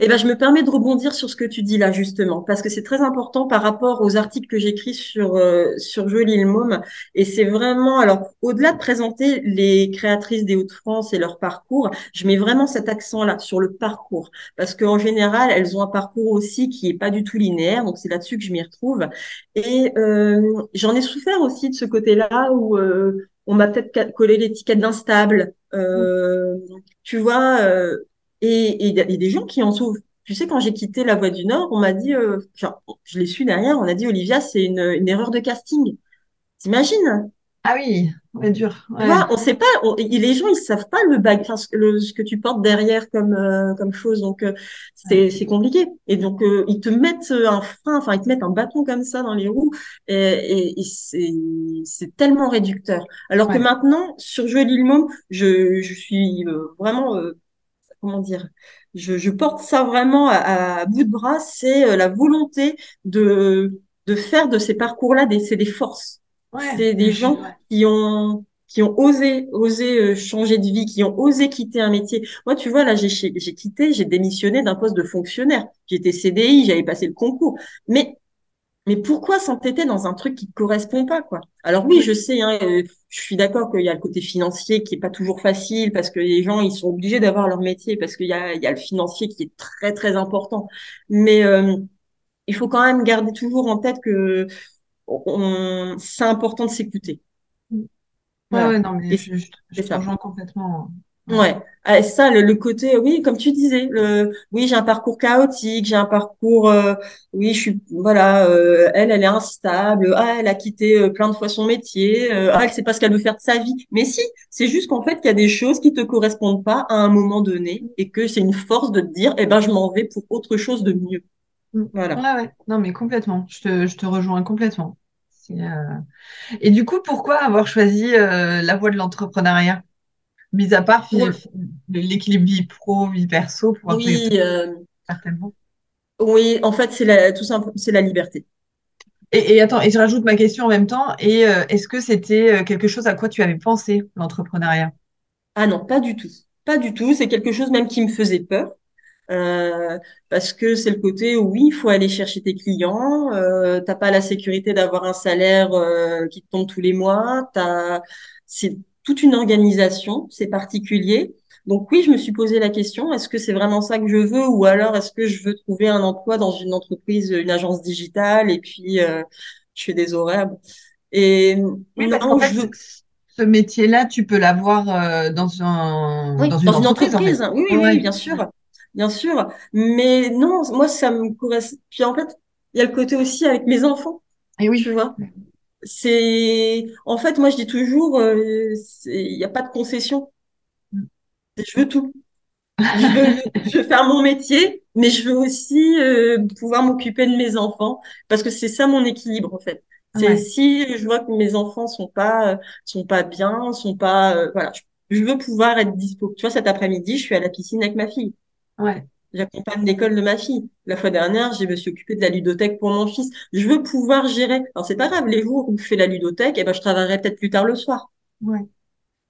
Eh ben, je me permets de rebondir sur ce que tu dis là justement, parce que c'est très important par rapport aux articles que j'écris sur euh, sur Jolie le Môme. Et c'est vraiment, alors au-delà de présenter les créatrices des Hauts-de-France et leur parcours, je mets vraiment cet accent-là sur le parcours, parce qu'en général, elles ont un parcours aussi qui est pas du tout linéaire, donc c'est là-dessus que je m'y retrouve. Et euh, j'en ai souffert aussi de ce côté-là où euh, on m'a peut-être collé l'étiquette d'instable. Euh, tu vois. Euh, et il y a des gens qui en souffrent. Tu sais, quand j'ai quitté La Voix du Nord, on m'a dit, euh, genre, je l'ai su derrière, on a dit, Olivia, c'est une, une erreur de casting. T'imagines? Ah oui, ouais, dur. Ouais. vois, on sait pas, on- les gens, ils savent pas le bag, ce que, le- ce que tu portes derrière comme, euh, comme chose. Donc, euh, c'est, c'est compliqué. Et donc, euh, ils te mettent un frein, enfin, ils te mettent un bâton comme ça dans les roues, et, et, et c'est, c'est tellement réducteur. Alors que maintenant, sur Jouer l'île Môme, je, je suis vraiment, comment dire, je, je porte ça vraiment à, à bout de bras, c'est euh, la volonté de, de faire de ces parcours-là des, c'est des forces. Ouais. C'est des gens ouais. qui ont, qui ont osé, osé euh, changer de vie, qui ont osé quitter un métier. Moi, tu vois, là, j'ai, j'ai quitté, j'ai démissionné d'un poste de fonctionnaire. J'étais CDI, j'avais passé le concours. Mais mais pourquoi s'entêter dans un truc qui ne correspond pas, quoi? Alors oui, je sais, hein, euh, je suis d'accord qu'il y a le côté financier qui est pas toujours facile parce que les gens, ils sont obligés d'avoir leur métier parce qu'il y a, il y a le financier qui est très, très important. Mais euh, il faut quand même garder toujours en tête que c'est important de s'écouter. Ouais, non, mais je, je, te rejoins complètement. Ouais, ah, ça, le, côté, oui, comme tu disais, le, oui, j'ai un parcours chaotique, j'ai un parcours, euh, oui, je suis, voilà, euh, elle, elle est instable, ah, elle a quitté euh, plein de fois son métier, ah, elle sait pas ce qu'elle veut faire de sa vie. Mais si, c'est juste qu'en fait, il y a des choses qui te correspondent pas à un moment donné et que c'est une force de te dire, eh ben, je m'en vais pour autre chose de mieux. Mm. Voilà. Ouais, ouais. Non, mais complètement. Je te, je te rejoins complètement. Et du coup, pourquoi avoir choisi la voie de l'entrepreneuriat? Mis à part l'équilibre vie pro, vie perso, pour oui, euh, certainement. Oui, en fait, c'est la, tout simple, c'est la liberté. Et, attends, et je rajoute ma question en même temps. Et euh, est-ce que c'était euh, quelque chose à quoi tu avais pensé, l'entrepreneuriat? Ah non, pas du tout. Pas du tout. C'est quelque chose même qui me faisait peur. parce que c'est le côté où oui, il faut aller chercher tes clients. Euh, t'as pas la sécurité d'avoir un salaire qui te tombe tous les mois. T'as, c'est toute une organisation, c'est particulier. Donc oui, je me suis posé la question, est-ce que c'est vraiment ça que je veux ou alors est-ce que je veux trouver un emploi dans une entreprise, une agence digitale et puis euh, je fais des horaires. Et oui, ce métier-là, tu peux l'avoir euh, dans, un, dans, une, entreprise. Oui, oui, bien sûr, bien sûr. Mais non, moi ça me correspond. Puis en fait, il y a le côté aussi avec mes enfants. Et oui, tu vois c'est en fait moi je dis toujours euh, il n'y a pas de concession. Je veux tout. Je veux, faire mon métier mais je veux aussi euh, pouvoir m'occuper de mes enfants parce que c'est ça mon équilibre en fait. C'est si je vois que mes enfants sont pas sont pas bien sont pas euh, voilà je veux pouvoir être dispo. Tu vois cet après-midi je suis à la piscine avec ma fille. Ouais J'accompagne l'école de ma fille. La fois dernière, je me suis occupée de la ludothèque pour mon fils. Je veux pouvoir gérer. Alors c'est pas grave, les jours où je fais la ludothèque, eh ben je travaillerai peut-être plus tard le soir. Ouais.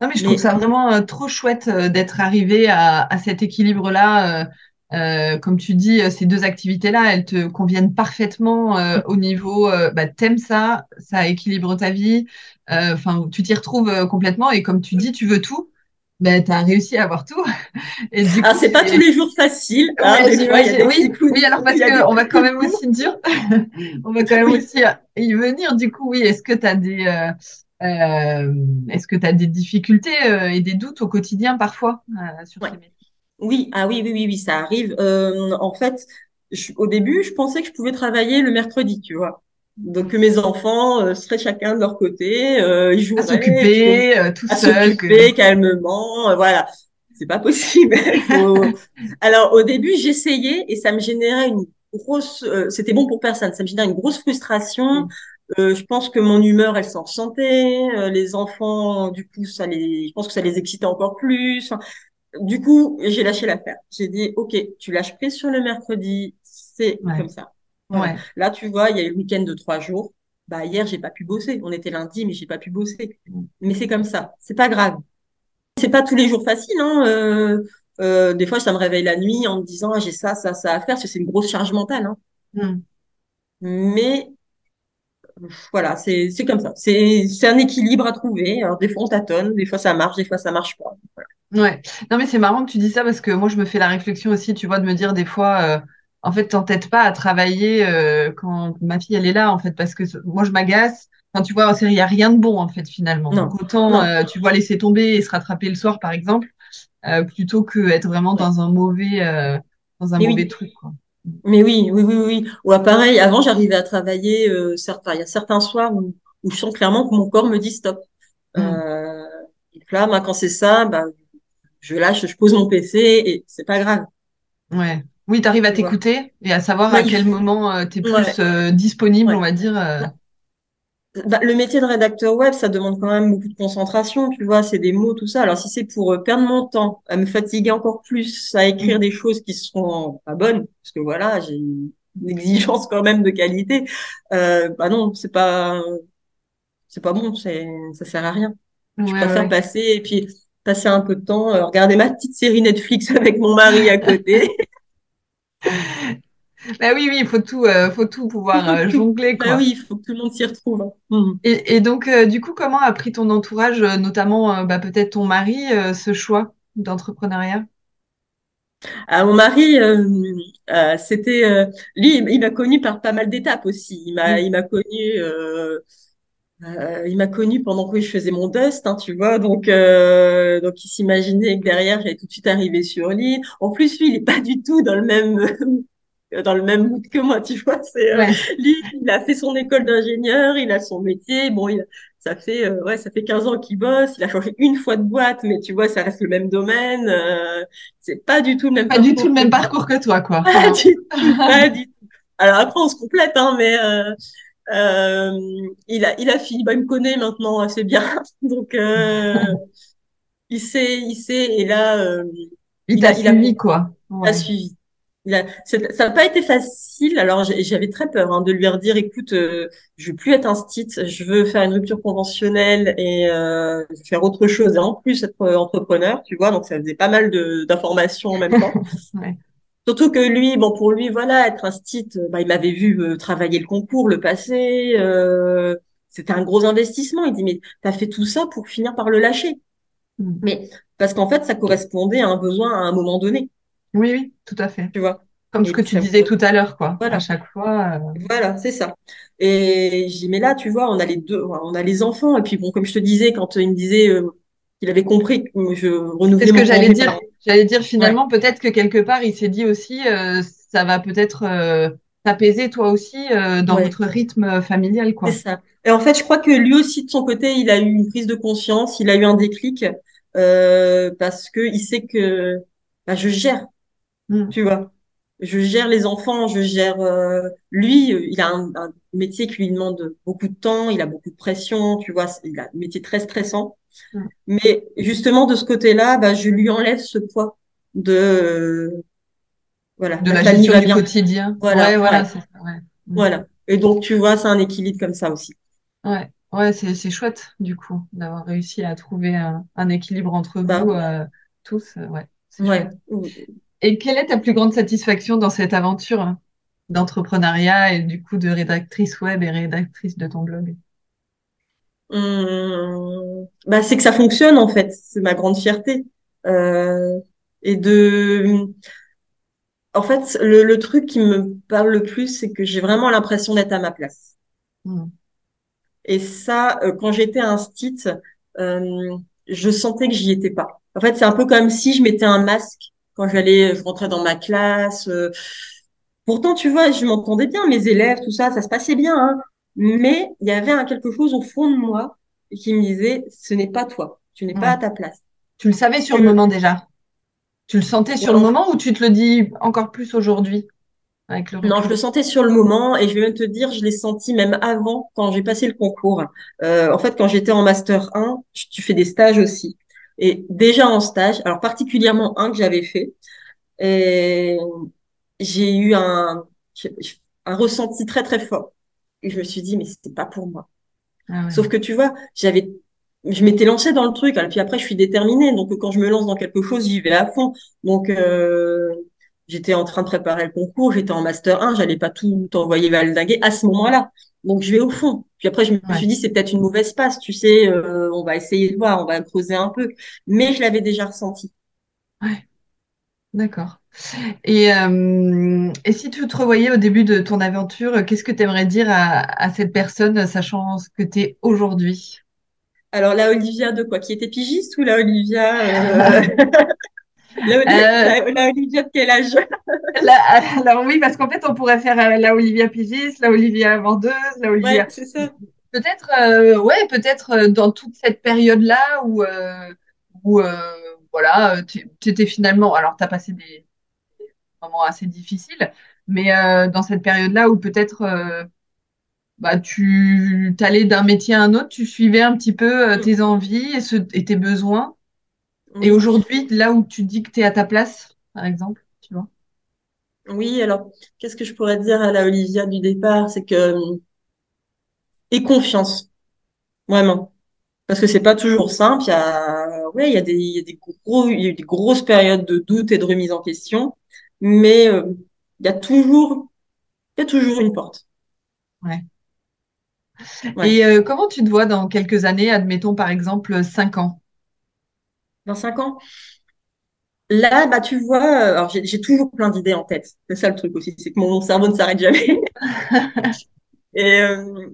Non mais je trouve ça vraiment euh, trop chouette euh, d'être arrivé à, à, cet équilibre-là. Euh, comme tu dis, ces deux activités-là, elles te conviennent parfaitement au niveau, bah, t'aimes ça, ça équilibre ta vie. Enfin, tu t'y retrouves complètement et comme tu dis, tu veux tout ben, tu as réussi à avoir tout. Et du ah, c'est pas tous les jours facile. Hein, oui, oui, alors parce qu'on va quand même aussi dire, on va quand même aussi y venir. Du coup, oui, est-ce que tu as des, euh, euh, est-ce que tu as des difficultés euh, et des doutes au quotidien parfois euh, sur ces métiers? Oui, ah oui, oui, oui, oui, ça arrive. Euh, en fait, je, au début, je pensais que je pouvais travailler le mercredi, tu vois. Donc que mes enfants euh, seraient chacun de leur côté, euh, ils joueraient, s'occuper euh, tout seul, calmement, euh, voilà. C'est pas possible. Alors au début j'essayais et ça me générait une grosse, c'était bon pour personne, ça me générait une grosse frustration. Mm. je pense que mon humeur elle s'en ressentait, les enfants du coup ça les, je pense que ça les excitait encore plus. Du coup j'ai lâché l'affaire. J'ai dit ok tu lâches prise sur le mercredi, c'est comme ça. Ouais. Là, tu vois, il y a eu le week-end de trois jours. Bah, hier, j'ai pas pu bosser. On était lundi, mais j'ai pas pu bosser. Mais c'est comme ça. C'est pas grave. C'est pas tous les jours facile, hein. Euh, euh, des fois, ça me réveille la nuit en me disant, ah, j'ai ça, ça, ça à faire, c'est une grosse charge mentale, hein. Mm. Mais, voilà, c'est, comme ça. C'est, un équilibre à trouver. Alors, des fois, on tâtonne, des fois, ça marche, des fois, ça marche pas. Ouais. Non, mais c'est marrant que tu dis ça parce que moi, je me fais la réflexion aussi, tu vois, de me dire des fois, euh, en fait, t'entêtes pas à travailler euh, quand ma fille elle est là, en fait, parce que moi je m'agace. Enfin, tu vois, il n'y a rien de bon en fait finalement. Donc autant euh, tu vois laisser tomber et se rattraper le soir, par exemple, euh, plutôt que être vraiment dans un mauvais dans un mauvais truc. Quoi. Mais oui, oui, oui, oui. Ou pareil, avant j'arrivais à travailler. certains, il y a certains soirs où, où je sens clairement que mon corps me dit stop. Mmh. là, quand c'est ça, bah, je lâche, je pose mon PC et c'est pas grave. Ouais. Oui, tu arrives à t'écouter et à savoir à quel moment euh, tu es plus euh, disponible, on va dire. Euh. Bah, le métier de rédacteur web, ça demande quand même beaucoup de concentration, tu vois, c'est des mots, tout ça. Alors si c'est pour perdre mon temps, à me fatiguer encore plus, à écrire mmh. des choses qui seront pas bonnes, parce que voilà, j'ai une exigence quand même de qualité, bah non, c'est pas, c'est pas bon, c'est, ça sert à rien. Je préfère passer et puis passer un peu de temps, regarder ma petite série Netflix avec mon mari à côté. Bah oui, oui, il faut tout, euh, faut tout pouvoir euh, jongler. Bah oui, il faut que tout le monde s'y retrouve. Hein. Mmh. Et, donc, euh, du coup, comment a pris ton entourage, notamment bah, peut-être ton mari, ce choix d'entrepreneuriat? Ah, mon mari, c'était lui, il m'a connu par pas mal d'étapes aussi. Il m'a, il m'a connu, euh, euh, il m'a connu pendant que je faisais mon dust, hein, tu vois. Donc, euh, donc il s'imaginait que derrière, j'allais tout de suite arriver sur l'île. En plus, lui, il est pas du tout dans le même dans le même mood que moi, tu vois. C'est euh, Ouais. lui, il a fait son école d'ingénieur, il a son métier. Bon, il, ça fait euh, ouais, ça fait 15 ans qu'il bosse. Il a changé une fois de boîte, mais tu vois, ça reste le même domaine. Euh, c'est pas du tout le même Pas du tout le même parcours que toi, quoi. Pas du tout, pas du tout. Alors après, on se complète, hein, mais euh, il a il a fini. Bah, il me connaît maintenant assez bien, donc euh, il sait, il sait. Et là, euh, Il il a il a suivi, quoi. a Ouais. suivi. Il a- ça n'a pas été facile. Alors j'avais très peur hein, de lui redire, écoute, euh, je veux plus être un stit, je veux faire une rupture conventionnelle et euh, faire autre chose et en plus être entrepreneur, tu vois. Donc ça faisait pas mal de d'informations en même temps. Ouais. Surtout que lui, bon pour lui, voilà, être un stit, euh, bah, il m'avait vu euh, travailler le concours, le passé. Euh, c'était un gros investissement. Il dit mais t'as fait tout ça pour finir par le lâcher. Mm. Mais parce qu'en fait, ça correspondait à un besoin à un moment donné, Oui, oui, tout à fait. tu vois? Comme ce que tu disais tout à l'heure, quoi. À voilà. chaque fois. euh, Voilà, c'est ça. Et j'ai mais là, tu vois, on a les deux, on a les enfants. Et puis, bon, comme je te disais, quand il me disait euh, qu'il avait compris que je C'est renouvelais ce que j'allais dire. J'allais dire Ouais, finalement, peut-être que quelque part, il s'est dit aussi, euh, ça va peut-être euh, t'apaiser toi aussi euh, dans ouais, votre rythme familial, c'est quoi. ça. Et en fait, je crois que lui aussi, de son côté, il a eu une prise de conscience, il a eu un déclic, euh, parce que il sait que bah, je gère, Mm. tu vois? Je gère les enfants, je gère euh, lui, euh, il a un, un métier qui lui demande beaucoup de temps, il a beaucoup de pression, tu vois, c'est- il a un métier très stressant. Mais justement, de ce côté-là, bah, je lui enlève ce poids de, voilà, De la gestion du quotidien. Ouais, Voilà, voilà, ouais, c'est ça. Ouais. Mm. voilà. Et donc, tu vois, c'est un équilibre comme ça aussi. Ouais, ouais, c'est c'est chouette du coup d'avoir réussi à trouver un, un équilibre entre Bah, vous euh, tous. euh, ouais. Et quelle est ta plus grande satisfaction dans cette aventure hein, d'entrepreneuriat et du coup de rédactrice web et rédactrice de ton blog? Hum, bah, c'est que ça fonctionne, en fait. C'est ma grande fierté. Euh, et de, en fait, le, le truc qui me parle le plus, c'est que j'ai vraiment l'impression d'être à ma place. Mm. Et ça, euh, quand j'étais un stit, euh, je sentais que j'y étais pas. En fait, c'est un peu comme si je mettais un masque quand j'allais, je rentrais dans ma classe. euh. Pourtant, tu vois, je m'entendais bien, mes élèves, tout ça, ça se passait bien, hein. Mais il y avait un quelque chose au fond de moi qui me disait, ce n'est pas toi, tu n'es pas à Ouais. ta place. Tu le savais sur le moment déjà? Tu le sentais sur Ouais, le en- moment ou tu te le dis encore plus aujourd'hui avec le Non, je le sentais sur le moment et je vais même te dire, je l'ai senti même avant quand j'ai passé le concours. Euh, en fait, quand j'étais en master 1, je- tu fais des stages aussi. Et déjà en stage, alors particulièrement un que j'avais fait, et j'ai eu un, un ressenti très très fort. Je me suis dit, mais c'était pas pour moi. Ah ouais. Sauf que tu vois, j'avais, je m'étais lancée dans le truc, et puis après je suis déterminée. Donc quand je me lance dans quelque chose, j'y vais à fond. Donc euh, j'étais en train de préparer le concours, j'étais en master 1, j'allais pas tout envoyer valdinguer à ce moment-là. Donc je vais au fond. Puis après je me Ouais. suis dit c'est peut-être une mauvaise passe, tu sais, euh, on va essayer de voir, on va creuser un peu. Mais je l'avais déjà ressenti. Ouais, d'accord. Et, euh, et si tu te revoyais au début de ton aventure, qu'est-ce que tu aimerais dire à, à cette personne, sachant ce que tu es aujourd'hui? Alors la Olivia de quoi? Qui était pigiste ou la Olivia euh, la, Euh, la- la Olivia de quel âge? alors oui, parce qu'en fait, on pourrait faire la Olivia Pigis, la Olivia vendeuse, la Ouais, Olivia. c'est ça. Peut-être, ouais, peut-être dans toute cette période-là où, où voilà, tu étais finalement, alors tu as passé des moments assez difficiles, mais euh, dans cette période-là où peut-être euh, bah, tu t'allais d'un métier à un autre, tu suivais un petit peu euh, Mm. tes envies et, ce, et tes besoins. Et aujourd'hui, là où tu dis que tu es à ta place, par exemple, tu vois? Oui, alors, qu'est-ce que je pourrais dire à la Olivia du départ? C'est que, euh, aie confiance, vraiment. Parce que c'est pas toujours simple. Il y a, ouais, il y a des, il y a des gros, il y a eu des grosses périodes de doute et de remise en question. Mais, euh, il y a toujours, il y a toujours une porte. Ouais. Ouais. Et euh, comment tu te vois dans quelques années, admettons par exemple 5 ans? Dans cinq ans, Là, bah, tu vois, alors j'ai toujours plein d'idées en tête. C'est ça le truc aussi, c'est que mon cerveau ne s'arrête jamais. Et euh,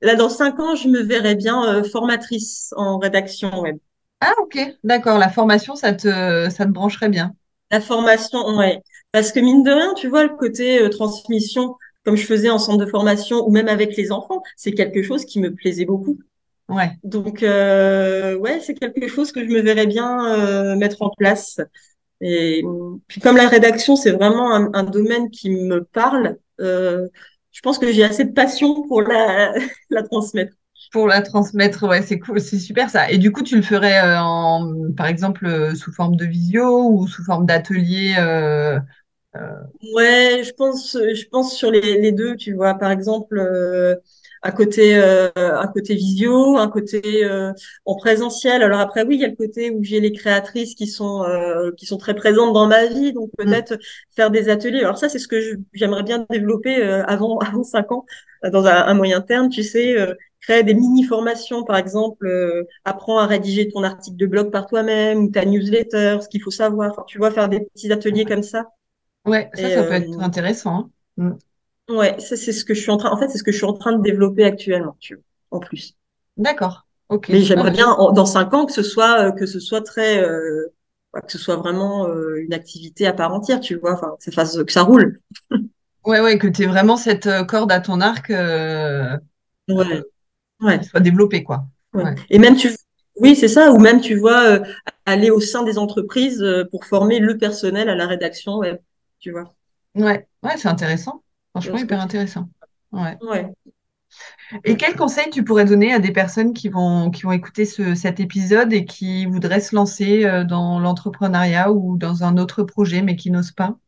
là, dans cinq ans, je me verrais bien euh, formatrice en rédaction web. Ah, ok, d'accord. La formation, ça te, ça te brancherait bien. La formation, ouais. Parce que mine de rien, tu vois, le côté euh, transmission, comme je faisais en centre de formation ou même avec les enfants, c'est quelque chose qui me plaisait beaucoup. Ouais. Donc, euh, ouais, c'est quelque chose que je me verrais bien euh, mettre en place. Et puis, comme la rédaction, c'est vraiment un, un, domaine qui me parle, euh, je pense que j'ai assez de passion pour la, la transmettre. Pour la transmettre, ouais, c'est cool, c'est super ça. Et du coup, tu le ferais euh, en, par exemple, euh, sous forme de visio ou sous forme d'atelier euh, Ouais, je pense, je pense sur les, les deux, tu vois. Par exemple, un côté euh, un côté visio, un côté euh, en présentiel. Alors après oui, il y a le côté où j'ai les créatrices qui sont euh, qui sont très présentes dans ma vie, donc mm. peut-être faire des ateliers. Alors ça c'est ce que j'aimerais bien développer avant avant cinq ans dans un, un, moyen terme, tu sais créer des mini formations par exemple apprends à rédiger ton article de blog par toi-même ou ta newsletter, ce qu'il faut savoir. Enfin, tu vois faire des petits ateliers comme ça. Ouais, ça, ça peut être intéressant. Hein. Mm. Ouais, ça c'est ce que je suis en train. En fait, c'est ce que je suis en train de développer actuellement, tu vois, en plus. D'accord. Ok. Mais j'aimerais bien dans cinq ans que ce soit euh, que ce soit très euh, que ce soit vraiment euh, une activité à part entière, tu vois, enfin, que ça fasse que ça roule. ouais, ouais, que tu aies vraiment cette corde à ton arc. ouais. Ouais. Soit développée, quoi. Ouais. Et même tu oui, c'est ça, ou même tu vois aller au sein des entreprises pour former le personnel à la rédaction, ouais, tu vois. Ouais, ouais, c'est intéressant. Franchement, hyper intéressant. Ouais. ouais. Et quel conseil tu pourrais donner à des personnes qui vont, qui vont écouter ce, cet épisode et qui voudraient se lancer euh, dans l'entrepreneuriat ou dans un autre projet mais qui n'osent pas?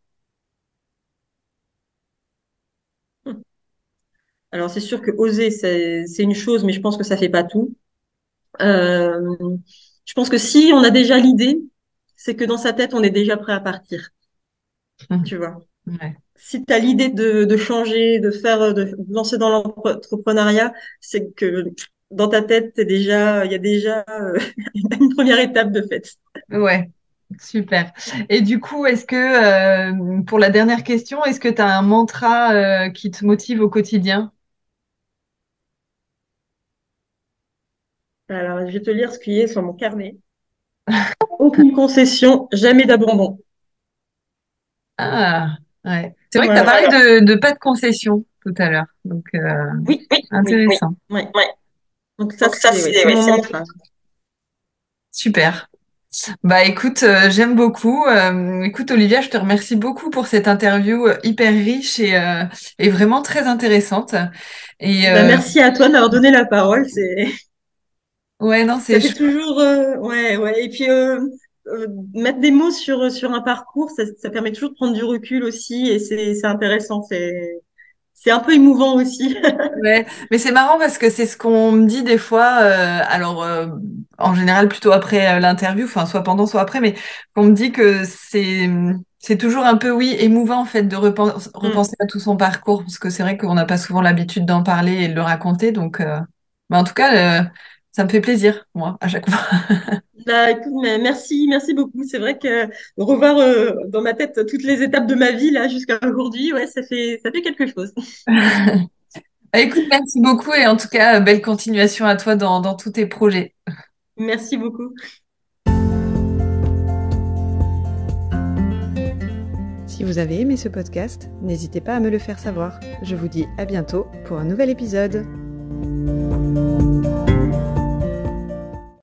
Alors, c'est sûr que oser, c'est, une chose, mais je pense que ça fait pas tout. Euh, je pense que si on a déjà l'idée, c'est que dans sa tête, on est déjà prêt à partir. Tu vois? Ouais si tu as l'idée de, de, changer, de faire, de lancer dans l'entrepreneuriat, c'est que dans ta tête, il déjà, y a déjà euh, une première étape de fait. Ouais, super. Et du coup, est-ce que, euh, pour la dernière question, est-ce que tu as un mantra euh, qui te motive au quotidien? Alors, je vais te lire ce qui est sur mon carnet. Aucune concession, jamais d'abandon. Ah, ouais. C'est vrai que tu as parlé de, de, pas de concession tout à l'heure. Donc, euh, oui, oui, intéressant. Oui, oui, Donc, ça, ça c'est mon Super. Bah écoute, euh, j'aime beaucoup. Euh, écoute Olivia, je te remercie beaucoup pour cette interview euh, hyper riche et, euh, et vraiment très intéressante. Et bah, merci à toi d'avoir donné la parole. C'est ouais non c'est toujours ouais ouais et puis euh, mettre des mots sur sur un parcours, ça, ça, permet toujours de prendre du recul aussi et c'est c'est intéressant. C'est c'est un peu émouvant aussi. ouais, mais c'est marrant parce que c'est ce qu'on me dit des fois. Euh, alors euh, en général plutôt après l'interview, enfin soit pendant soit après, mais on me dit que c'est c'est toujours un peu oui émouvant en fait de repenser, mm. repenser à tout son parcours parce que c'est vrai qu'on n'a pas souvent l'habitude d'en parler et de le raconter. Donc, mais en tout cas, ça me fait plaisir moi à chaque fois. Bah, écoute, mais merci, merci beaucoup. C'est vrai que revoir euh, dans ma tête toutes les étapes de ma vie là jusqu'à aujourd'hui, ouais, ça fait, ça fait quelque chose. Bah, écoute, merci beaucoup et en tout cas, belle continuation à toi dans, dans tous tes projets. Merci beaucoup. Si vous avez aimé ce podcast, n'hésitez pas à me le faire savoir. Je vous dis à bientôt pour un nouvel épisode.